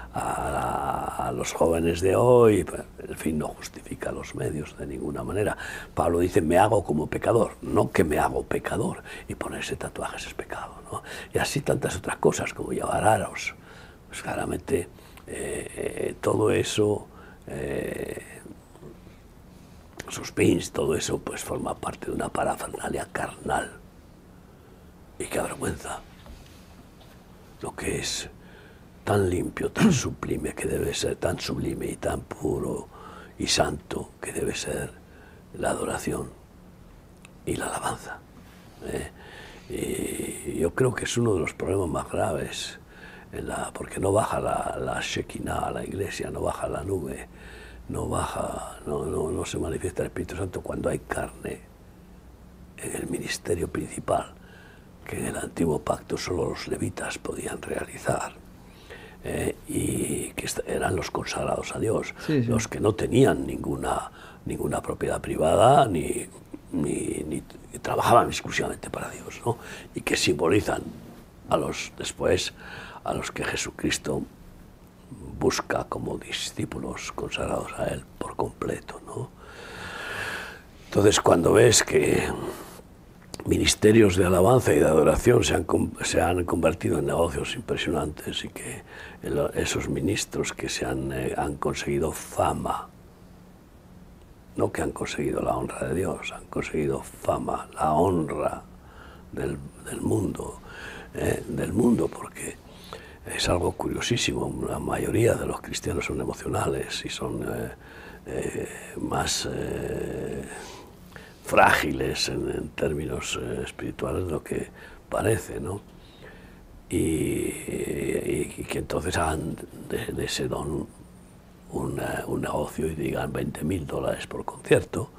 los jóvenes de hoy, pues, en fin, no justifica los medios de ninguna manera. Pablo dice, me hago como pecador, no que me hago pecador, y ponerse tatuajes es pecado. Y así tantas otras cosas como llevar aros. Pues claramente eh, todo eso pins, todo eso, pues forma parte de una parafernalia carnal. Y qué vergüenza. Lo que es tan limpio, tan <clears throat> sublime que debe ser, tan sublime y tan puro y santo que debe ser la adoración y la alabanza. ¿eh? Y yo creo que es uno de los problemas más graves, porque no baja la, la Shekinah a la iglesia, no baja la nube no baja, no, no, se manifiesta el Espíritu Santo cuando hay carne en el ministerio principal, que en el antiguo pacto solo los levitas podían realizar. ¿eh? y que eran los consagrados a Dios, los que no tenían ninguna, ninguna propiedad privada ni, ni, trabajaban exclusivamente para Dios, ¿no? y que simbolizan a los después a los que Jesucristo busca como discípulos consagrados a Él por completo. ¿no? Entonces cuando ves que ministerios de alabanza y de adoración se han, se han convertido en negocios impresionantes y que esos ministros que se han, eh, han conseguido fama, no que han conseguido la honra de Dios, han conseguido fama, la honra del, del mundo, eh, del mundo, porque es algo curiosísimo. La mayoría de los cristianos son emocionales y son eh, más frágiles en, términos eh, espirituales de lo que parece, ¿no? Y, que entonces hagan de, ese don un negocio y digan 20 mil dólares por concierto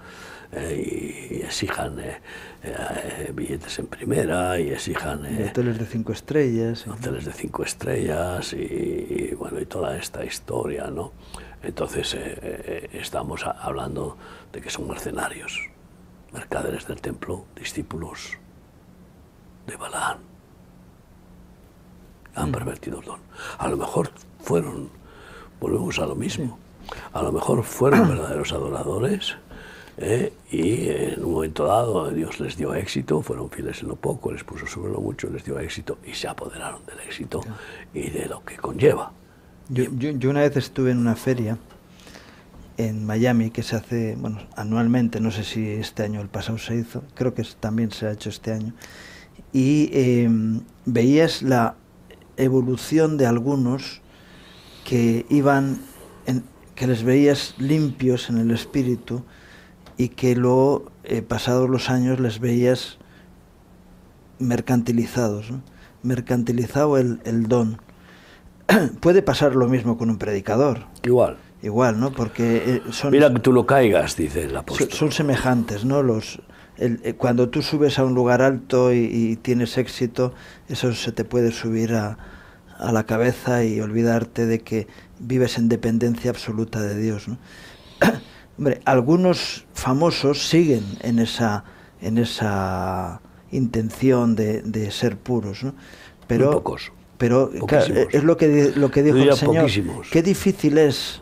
eh, y, exijan eh, billetes en primera y exijan... hoteles de cinco estrellas. Hoteles de cinco estrellas y, bueno, y toda esta historia, ¿no? Entonces estamos hablando de que son mercenarios mercaderes del templo, discípulos de Balaán. Han mm. pervertido el don. A lo mejor fueron, volvemos a lo mismo, a lo mejor fueron <clears throat> verdaderos adoradores ¿eh? y en un momento dado Dios les dio éxito, fueron fieles en lo poco, les puso sobre lo mucho, les dio éxito y se apoderaron del éxito y de lo que conlleva. yo una vez estuve en una feria en Miami que se hace bueno, anualmente, no sé si este año el pasado se hizo, creo que también se ha hecho este año, y em, veías la evolución de algunos que iban, en, que les veías limpios en el espíritu y que luego, eh, pasados los años, les veías mercantilizados, mercantilizado el, el don. <clears throat> Puede pasar lo mismo con un predicador. Igual igual, ¿no? Porque eh, son... Mira que tú lo caigas, dice el apóstol. Son, semejantes, ¿no? Los, eh, cuando tú subes a un lugar alto y, tienes éxito, eso se te puede subir a, a, la cabeza y olvidarte de que vives en dependencia absoluta de Dios, ¿no? <clears throat> Hombre, algunos famosos siguen en esa, en esa intención de, de ser puros, ¿no? Pero, pocos. Pero es lo que, lo que dijo el Señor. Qué difícil es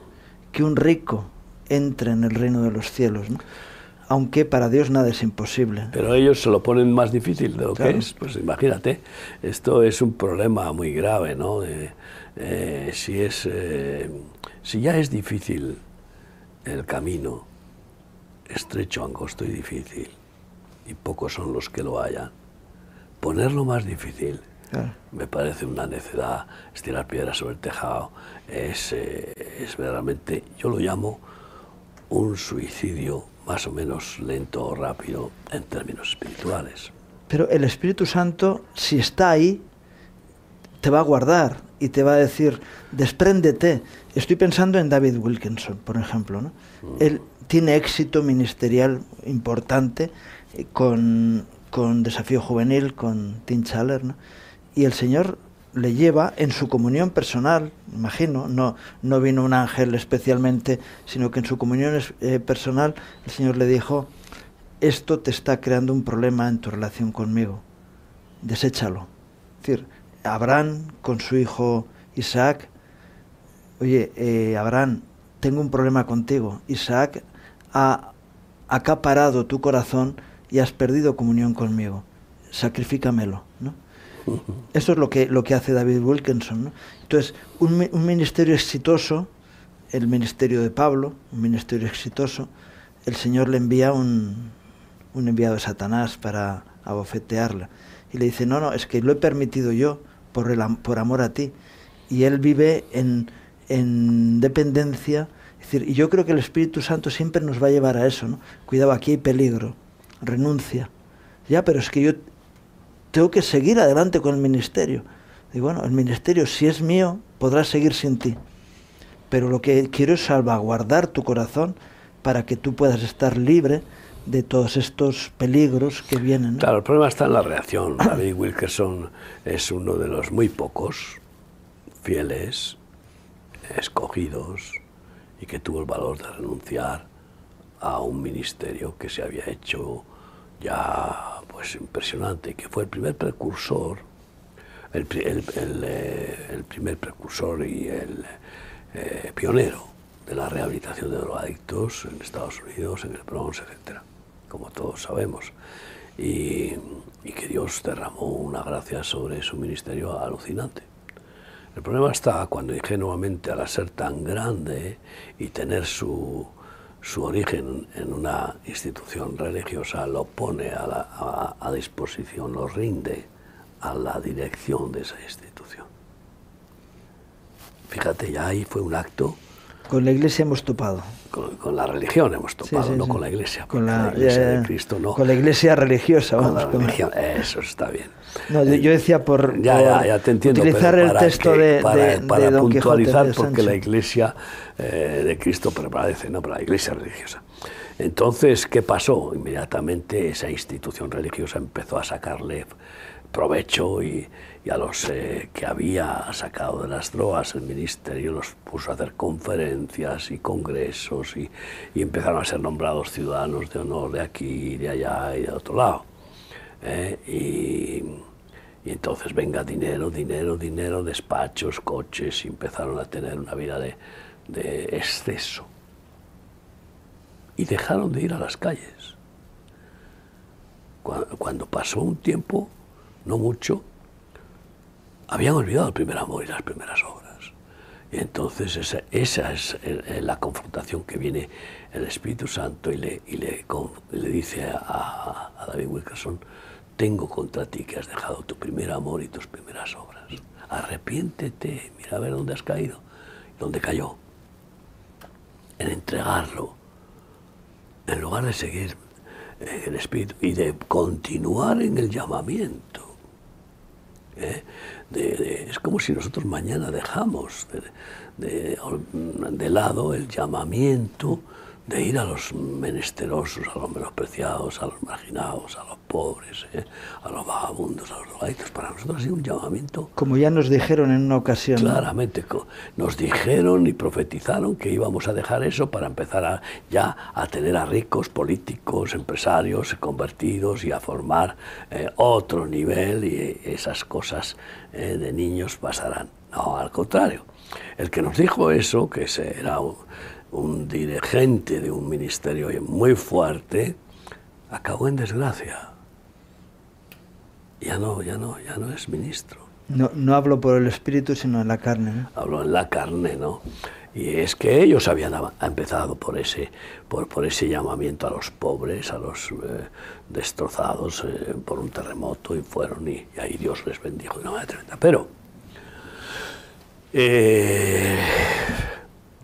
que un rico entre en el reino de los cielos, aunque para Dios nada es imposible. Pero ellos se lo ponen más difícil de lo que es, pues imagínate, esto es un problema muy grave, ¿no? Eh, si, es, eh, si ya es difícil el camino, estrecho, angosto y difícil, y pocos son los que lo hayan, ponerlo más difícil me parece una necedad estirar piedras sobre el tejado. Es, eh, es verdaderamente, yo lo llamo un suicidio más o menos lento o rápido en términos espirituales. Pero el Espíritu Santo, si está ahí, te va a guardar y te va a decir, despréndete. Estoy pensando en David Wilkinson, por ejemplo. ¿no? Mm. Él tiene éxito ministerial importante eh, con, con Desafío Juvenil, con Tim Chaler, ¿no? y el Señor le lleva en su comunión personal, imagino, no, no vino un ángel especialmente, sino que en su comunión eh, personal el Señor le dijo, esto te está creando un problema en tu relación conmigo, deséchalo. Es decir, Abraham con su hijo Isaac, oye, eh, Abraham, tengo un problema contigo, Isaac ha acaparado tu corazón y has perdido comunión conmigo, sacrifícamelo, ¿no? Eso es lo que, lo que hace David Wilkinson. Entonces, un, un, ministerio exitoso, el ministerio de Pablo, un ministerio exitoso, el Señor le envía un, un enviado de Satanás para abofetearla. Y le dice, no, no, es que lo he permitido yo por, amor a ti. Y él vive en, en dependencia. Decir, y yo creo que el Espíritu Santo siempre nos va a llevar a eso, ¿no? Cuidado, aquí hay peligro, renuncia. Ya, pero es que yo tengo que seguir adelante con el ministerio. Y bueno, el ministerio, si es mío, podrá seguir sin ti. Pero lo que quiero es salvaguardar tu corazón para que tú puedas estar libre de todos estos peligros que vienen. Claro, el problema está en la reacción. <clears throat> David Wilkerson es uno de los muy pocos fieles, escogidos, y que tuvo el valor de renunciar a un ministerio que se había hecho ya pues impresionante, que fue el primer precursor, el, eh, primer precursor y el eh, pionero de la rehabilitación de drogadictos en Estados Unidos, en el Bronx, etc., como todos sabemos. Y, que Dios derramó una gracia sobre su ministerio alucinante. El problema está cuando ingenuamente al ser tan grande y tener su, su origen en una institución religiosa lo pone a, a, disposición, lo rinde a la dirección de esa institución. Fíjate, ya ahí fue un acto con la iglesia hemos topado. Con, la religión hemos topado, no con la iglesia. Con la, iglesia de Cristo no. Con la iglesia religiosa, vamos. Con la religión, eso está bien. No, yo decía por, ya, ya, te entiendo, utilizar el texto de, para, para Don puntualizar, Quijote porque la iglesia eh, de Cristo prevalece, no para la iglesia religiosa. Entonces, ¿qué pasó? Inmediatamente esa institución religiosa empezó a sacarle provecho y, y a los que había sacado de las drogas el ministerio los puso a hacer conferencias y congresos y, empezaron a ser nombrados ciudadanos de honor de aquí, de allá y de otro lado. ¿eh? y, entonces venga dinero, dinero, dinero, despachos, coches y empezaron a tener una vida de, exceso. Y dejaron de ir a las calles. Cuando pasó un tiempo, no mucho, habían olvidado el primer amor y las primeras obras. Y entonces esa, es la confrontación que viene el Espíritu Santo y le, y le, dice a, David Wilkerson, tengo contra ti que has dejado tu primer amor y tus primeras obras. Arrepiéntete, mira a ver dónde has caído, dónde cayó. En entregarlo, en lugar de seguir el Espíritu y de continuar en el llamamiento. ¿eh? Es como si nosotros mañana dejamos de, de, lado el llamamiento de ir a los menesterosos, a los menospreciados, a los marginados, a los pobres, ¿eh? a los vagabundos, a los drogadictos. Para nosotros ha sido un llamamiento. Como ya nos dijeron en una ocasión. Claramente, nos dijeron y profetizaron que íbamos a dejar eso para empezar a, ya a tener a ricos políticos, empresarios convertidos y a formar eh, otro nivel y esas cosas eh, de niños pasarán. No, al contrario. El que nos dijo eso, que era un, un dirigente de un ministerio muy fuerte, acabó en desgracia. Ya no, ya no, ya no es ministro. No, no hablo por el espíritu, sino en la carne. ¿no? Hablo en la carne, ¿no? Y es que ellos habían empezado por ese, por, por ese llamamiento a los pobres, a los eh, destrozados eh, por un terremoto, y fueron, y, y, ahí Dios les bendijo de una manera tremenda. Pero eh,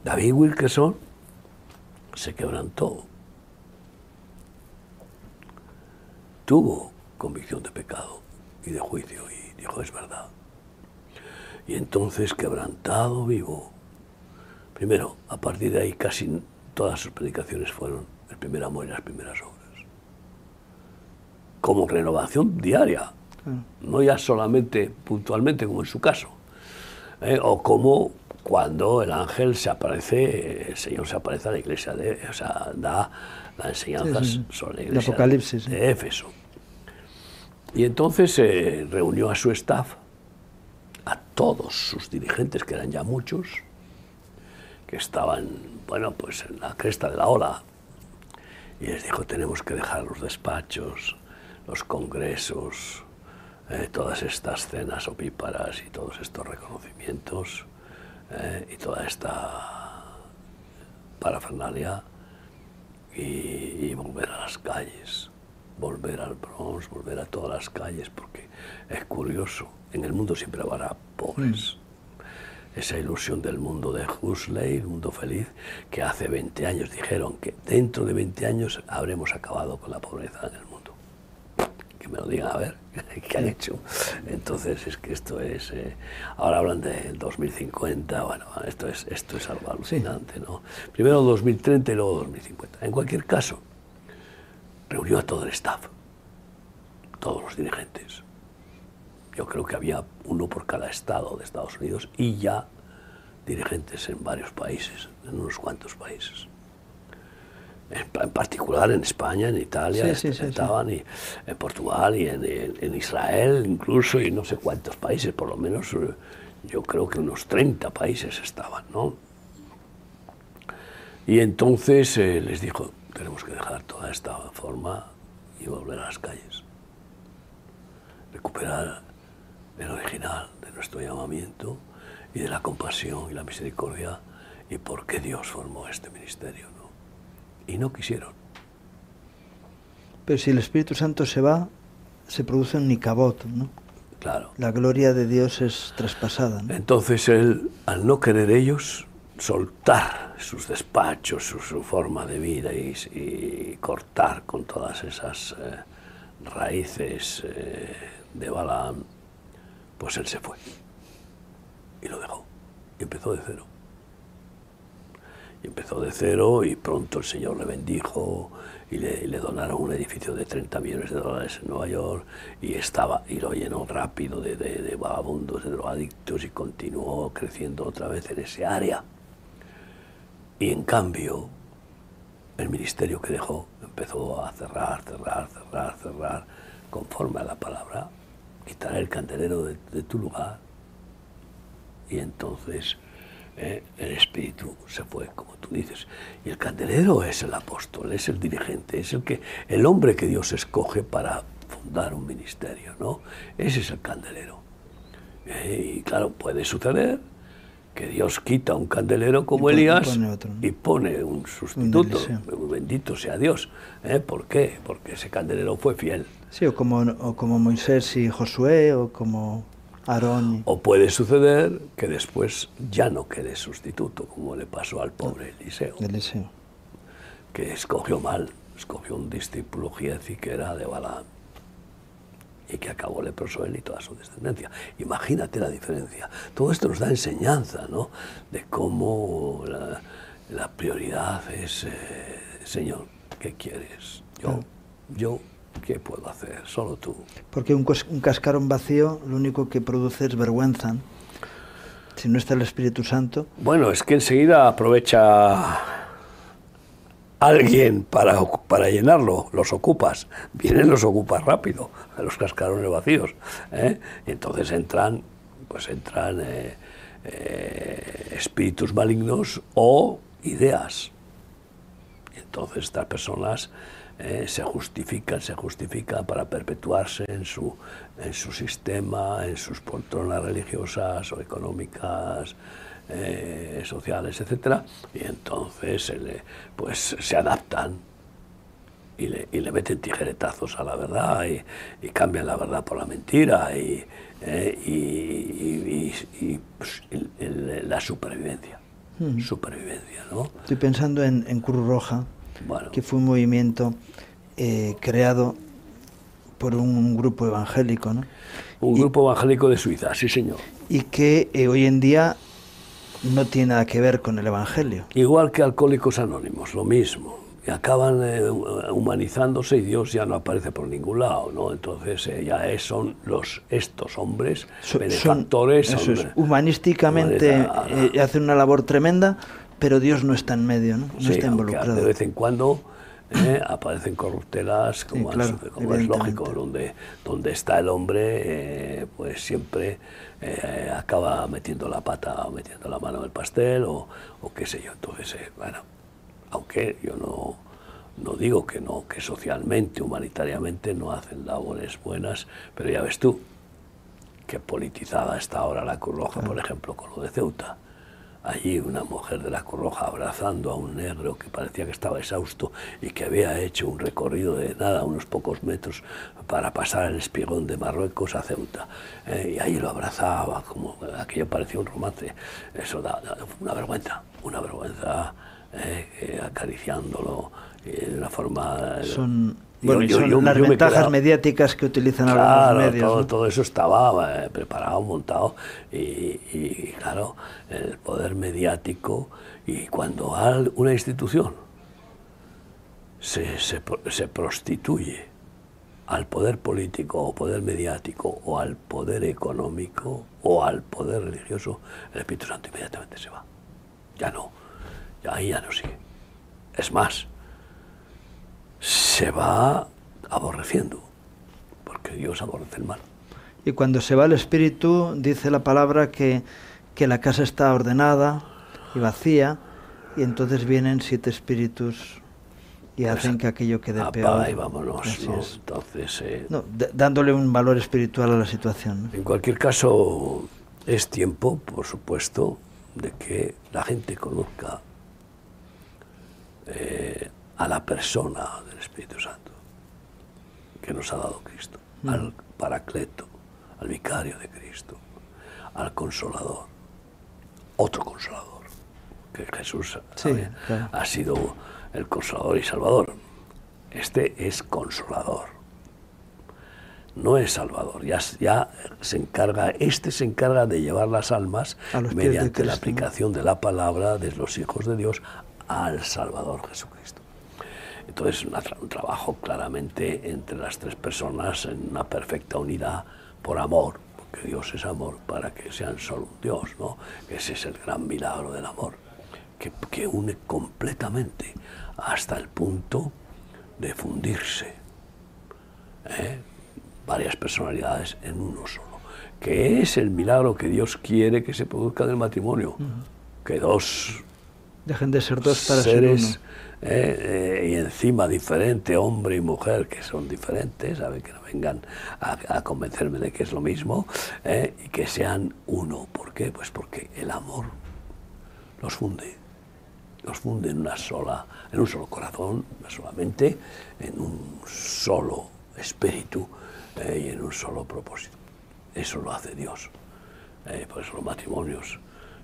David Wilkerson se quebrantó. Tuvo convicción de pecado y de juicio y dijo, es verdad. Y entonces, quebrantado vivo, primero, a partir de ahí casi todas sus predicaciones fueron el primer amor y las primeras obras. Como renovación diaria, no ya solamente puntualmente como en su caso, ¿eh? o como cuando el ángel se aparece, el Señor se aparece a la iglesia, de, o sea, da las enseñanzas sobre la iglesia Apocalipsis, de Éfeso. Y entonces se reunió a su staff, a todos sus dirigentes, que eran ya muchos, que estaban, bueno, pues en la cresta de la ola, y les dijo, tenemos que dejar los despachos, los congresos, eh, todas estas cenas opíparas y todos estos reconocimientos, eh, y toda esta parafernalia y, y, volver a las calles, volver al Bronx, volver a todas las calles, porque es curioso, en el mundo siempre habrá pobres. Mm. Esa ilusión del mundo de Huxley, el mundo feliz, que hace 20 años dijeron que dentro de 20 años habremos acabado con la pobreza en el mundo me lo digan a ver <laughs> qué han hecho. Entonces es que esto es, eh, ahora hablan del 2050, bueno, esto es, esto es algo alucinante, ¿no? Primero 2030 y luego 2050. En cualquier caso, reunió a todo el staff, todos los dirigentes. Yo creo que había uno por cada estado de Estados Unidos y ya dirigentes en varios países, en unos cuantos países. En, particular en España, en Italia, estaban Y en Portugal y en, Israel incluso, y no sé cuántos países, por lo menos eh, yo creo que unos 30 países estaban, ¿no? Y entonces eh, les dijo, tenemos que dejar toda esta forma y volver a las calles. Recuperar el original de nuestro llamamiento y de la compasión y la misericordia y por qué Dios formó este ministerio. Y no quisieron. Pero si el Espíritu Santo se va, se produce un nicabot, ¿no? Claro. La gloria de Dios es traspasada. Entonces él, al no querer ellos, soltar sus despachos, su, forma de vida y, cortar con todas esas eh, raíces eh, de Balaam, pues él se fue y lo dejó. Y empezó de cero. Empezó de cero y pronto el Señor le bendijo y le, donaron un edificio de 30 millones de dólares en Nueva York y estaba y lo llenó rápido de, de vagabundos, de drogadictos y continuó creciendo otra vez en ese área. Y en cambio, el ministerio que dejó empezó a cerrar, cerrar, cerrar, cerrar, conforme a la palabra, quitar el candelero de tu lugar, y entonces eh, el espíritu se fue, como tú dices. Y el candelero es el apóstol, es el dirigente, es el, que, el hombre que Dios escoge para fundar un ministerio, ¿no? Ese es el candelero. Eh, y claro, puede suceder que Dios quita un candelero como Elías y pone un sustituto. Bendito sea Dios. ¿eh? ¿Por qué? Porque ese candelero fue fiel. Sí, o como, o como Moisés y Josué, o como o puede suceder que después ya no quede sustituto, como le pasó al pobre Eliseo, Eliseo. que escogió mal, escogió un discípulo Giezi que era de Balaam y que acabó leproso él y toda su descendencia. Imagínate la diferencia. Todo esto nos da enseñanza, ¿no? De cómo la, prioridad es, eh, Señor, ¿qué quieres? Yo, yo ¿Qué puedo hacer? Solo tú. Porque un, cascarón vacío lo único que produce es vergüenza. Si no está el Espíritu Santo. Bueno, es que enseguida aprovecha alguien para, para llenarlo, los ocupas. Vienen los ocupas rápido, los cascarones vacíos. ¿eh? Y entonces entran, pues entran eh, eh, espíritus malignos o ideas. Y entonces estas personas eh, se justifican, se justifican para perpetuarse en su, en su sistema, en sus poltronas religiosas o económicas, eh, sociales, etc. Y entonces se pues, se adaptan y le, y le, meten tijeretazos a la verdad y, cambian la verdad por la mentira y, eh, pues, la supervivencia. Hmm. Supervivencia, ¿no? Estoy pensando en, en Cruz Roja, que fue un movimiento eh, creado por un grupo evangélico, ¿no? Un grupo evangélico de Suiza, sí señor. Y que eh, hoy en día no tiene nada que ver con el Evangelio. Igual que Alcohólicos Anónimos, lo mismo. Y acaban eh, humanizándose y Dios ya no aparece por ningún lado, ¿no? Entonces ya son los estos hombres benefactores. humanísticamente hacen una labor tremenda, pero Dios no está en medio, ¿no? No está involucrado. De vez en cuando eh, aparecen corruptelas, como, es, lógico, donde, donde está el hombre, eh, pues siempre eh, acaba metiendo la pata o metiendo la mano en el pastel o, o qué sé yo. Entonces, bueno, aunque yo no, no digo que no, que socialmente, humanitariamente no hacen labores buenas, pero ya ves tú, que politizada está ahora la Cruz Roja, por ejemplo, con lo de Ceuta allí una mujer de la Cruz abrazando a un negro que parecía que estaba exhausto y que había hecho un recorrido de nada, unos pocos metros, para pasar el espigón de Marruecos a Ceuta. Eh, y ahí lo abrazaba, como aquello parecía un romance. Eso da, una vergüenza, una vergüenza eh, acariciándolo eh, de una forma... Son bueno, son las ventajas mediáticas que utilizan claro, los medios. Todo, todo eso estaba eh, preparado, montado, y, claro, el poder mediático, y cuando una institución se, se, se prostituye al poder político o poder mediático o al poder económico o al poder religioso, el Espíritu Santo inmediatamente se va. Ya no, ya ahí ya no sigue. Es más, se va aborreciendo, porque Dios aborrece el mal. Y cuando se va el Espíritu, dice la palabra que, que la casa está ordenada y vacía, y entonces vienen siete espíritus y hacen que aquello quede peor. y vámonos. Entonces, eh, dándole un valor espiritual a la situación. En cualquier caso, es tiempo, por supuesto, de que la gente conozca eh, a la persona Espíritu Santo que nos ha dado Cristo, mm. al Paracleto, al Vicario de Cristo, al Consolador, otro Consolador, que Jesús ha sido el consolador y salvador. Este es consolador, no es salvador. Ya, ya se encarga, este se encarga de llevar las almas mediante la aplicación de la palabra de los hijos de Dios al Salvador Jesucristo. Entonces, un trabajo claramente entre las tres personas en una perfecta unidad por amor, porque Dios es amor, para que sean solo un Dios, ¿no? Ese es el gran milagro del amor, que, que une completamente hasta el punto de fundirse ¿eh? varias personalidades en uno solo, que es el milagro que Dios quiere que se produzca en el matrimonio, que dos dejen de ser dos para seres ser ¿eh? Eh, y encima diferente hombre y mujer que son diferentes, ¿sabe? que no vengan a, a, convencerme de que es lo mismo y que sean uno. ¿Por qué? Pues porque el amor los funde nos funde en una sola, en un solo corazón, solamente en un solo espíritu eh, y en un solo propósito. Eso lo hace Dios. Eh, por eso los matrimonios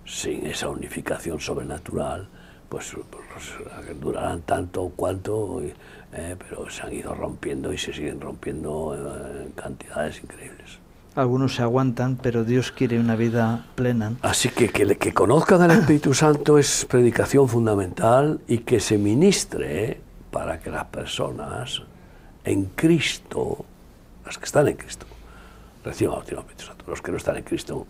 sin esa unificación sobrenatural, pues, pues durarán tanto cuanto, eh, pero se han ido rompiendo y se siguen rompiendo en cantidades increíbles. Algunos se aguantan, pero Dios quiere una vida plena. Así que que, que conozcan al Espíritu Santo es predicación fundamental y que se ministre para que las personas en Cristo, las que están en Cristo, reciban al Espíritu Santo. Los que no están en Cristo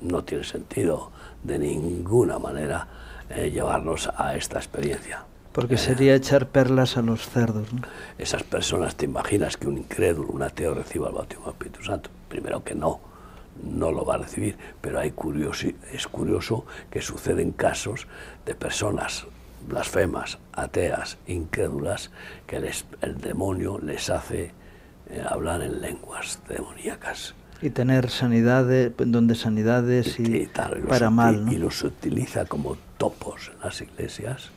no tiene sentido de ninguna manera eh, llevarnos a esta experiencia. Porque sería echar perlas a los cerdos. Esas personas, ¿te imaginas que un incrédulo, un ateo reciba el bautismo del Espíritu Santo? Primero que no, no lo va a recibir, pero hay curioso, es curioso que suceden casos de personas blasfemas, ateas, incrédulas, que el demonio les hace eh, hablar en lenguas demoníacas. Y tener sanidades, donde sanidades y, para mal. Y los utiliza como topos en las iglesias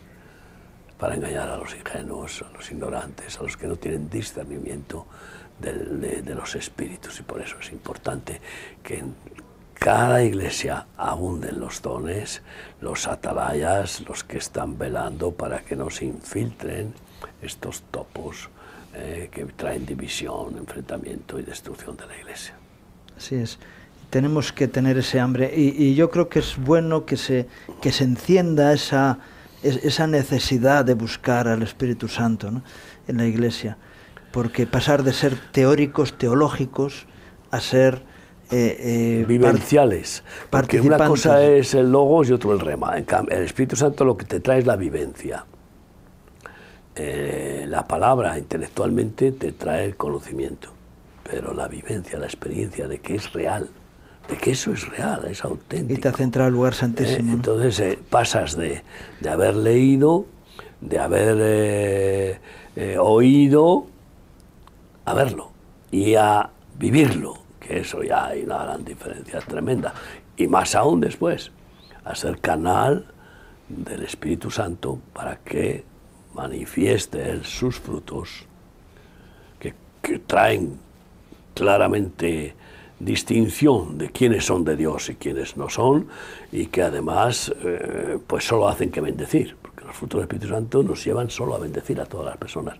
para engañar a los ingenuos, a los ignorantes, a los que no tienen discernimiento de, los espíritus. Y por eso es importante que en cada iglesia abunden los dones, los atalayas, los que están velando para que no se infiltren estos topos eh, que traen división, enfrentamiento y destrucción de la iglesia. Así es tenemos que tener ese hambre y, y, yo creo que es bueno que se, que se encienda esa, esa necesidad de buscar al Espíritu Santo en la Iglesia, porque pasar de ser teóricos, teológicos, a ser eh, eh, vivenciales. Porque una cosa es el logos y otro el rema. El Espíritu Santo lo que te trae es la vivencia. Eh, la palabra intelectualmente te trae el conocimiento, pero la vivencia, la experiencia de que es real, de que eso es real, es auténtico. Y te hace entrar al lugar santísimo. Eh, entonces eh, pasas de, de, haber leído, de haber eh, oído, a verlo y a vivirlo, que eso ya hay una gran diferencia tremenda. Y más aún después, a ser canal del Espíritu Santo para que manifieste él sus frutos, que, que traen claramente distinción de quiénes son de Dios y quiénes no son, y que además eh, pues solo hacen que bendecir, porque los frutos del Espíritu Santo nos llevan solo a bendecir a todas las personas.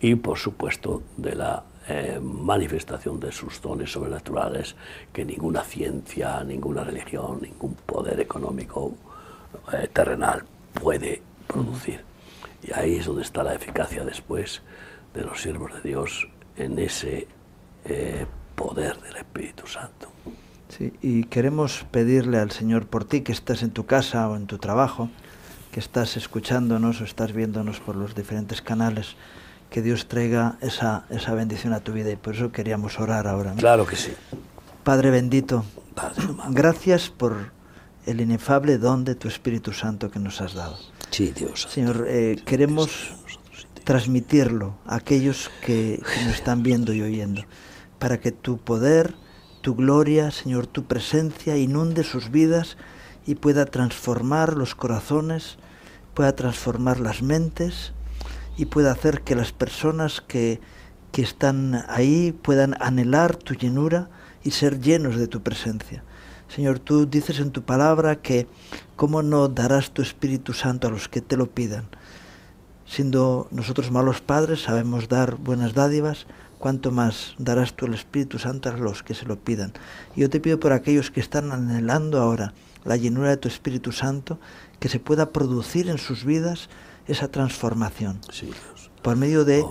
Y por supuesto de la eh, manifestación de sus dones sobrenaturales que ninguna ciencia, ninguna religión, ningún poder económico eh, terrenal puede producir. Y ahí es donde está la eficacia después de los siervos de Dios en ese eh, poder del Espíritu Santo. Sí, y queremos pedirle al Señor por ti que estás en tu casa o en tu trabajo, que estás escuchándonos o estás viéndonos por los diferentes canales, que Dios traiga esa, esa bendición a tu vida y por eso queríamos orar ahora. Claro que sí. Padre bendito, gracias por el inefable don de tu Espíritu Santo que nos has dado. Sí, Dios. Señor, eh, queremos transmitirlo a aquellos que, que nos están viendo y oyendo, para que tu poder, tu gloria, Señor, tu presencia inunde sus vidas y pueda transformar los corazones, pueda transformar las mentes y pueda hacer que las personas que, que están ahí puedan anhelar tu llenura y ser llenos de tu presencia. Señor, tú dices en tu palabra que cómo no darás tu Espíritu Santo a los que te lo pidan. Siendo nosotros malos padres, sabemos dar buenas dádivas, cuánto más darás tú el Espíritu Santo a los que se lo pidan. Yo te pido por aquellos que están anhelando ahora la llenura de tu Espíritu Santo, que se pueda producir en sus vidas esa transformación. por medio de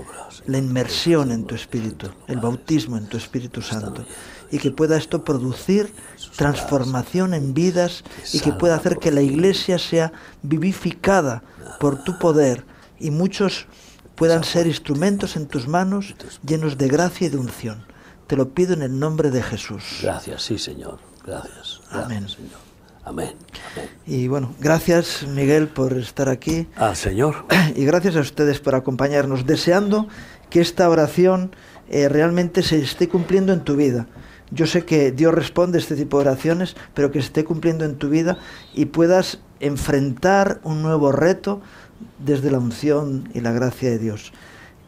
la inmersión en tu Espíritu, el bautismo en tu Espíritu Santo. Y que pueda esto producir transformación en vidas y que pueda hacer que la iglesia sea vivificada por tu poder y muchos puedan ser instrumentos en tus manos llenos de gracia y de unción. Te lo pido en el nombre de Jesús. Gracias, sí, Señor. Gracias. Amén. Amén. Y bueno, gracias Miguel por estar aquí. Al Señor. <clears throat> Y gracias a ustedes por acompañarnos, deseando que esta oración eh, realmente se esté cumpliendo en tu vida. Yo sé que Dios responde a este tipo de oraciones, pero que se esté cumpliendo en tu vida y puedas enfrentar un nuevo reto desde la unción y la gracia de Dios.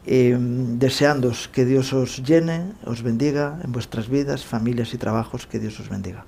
Eh, deseándos que Dios os llene, os bendiga en vuestras vidas, familias y trabajos, que Dios os bendiga.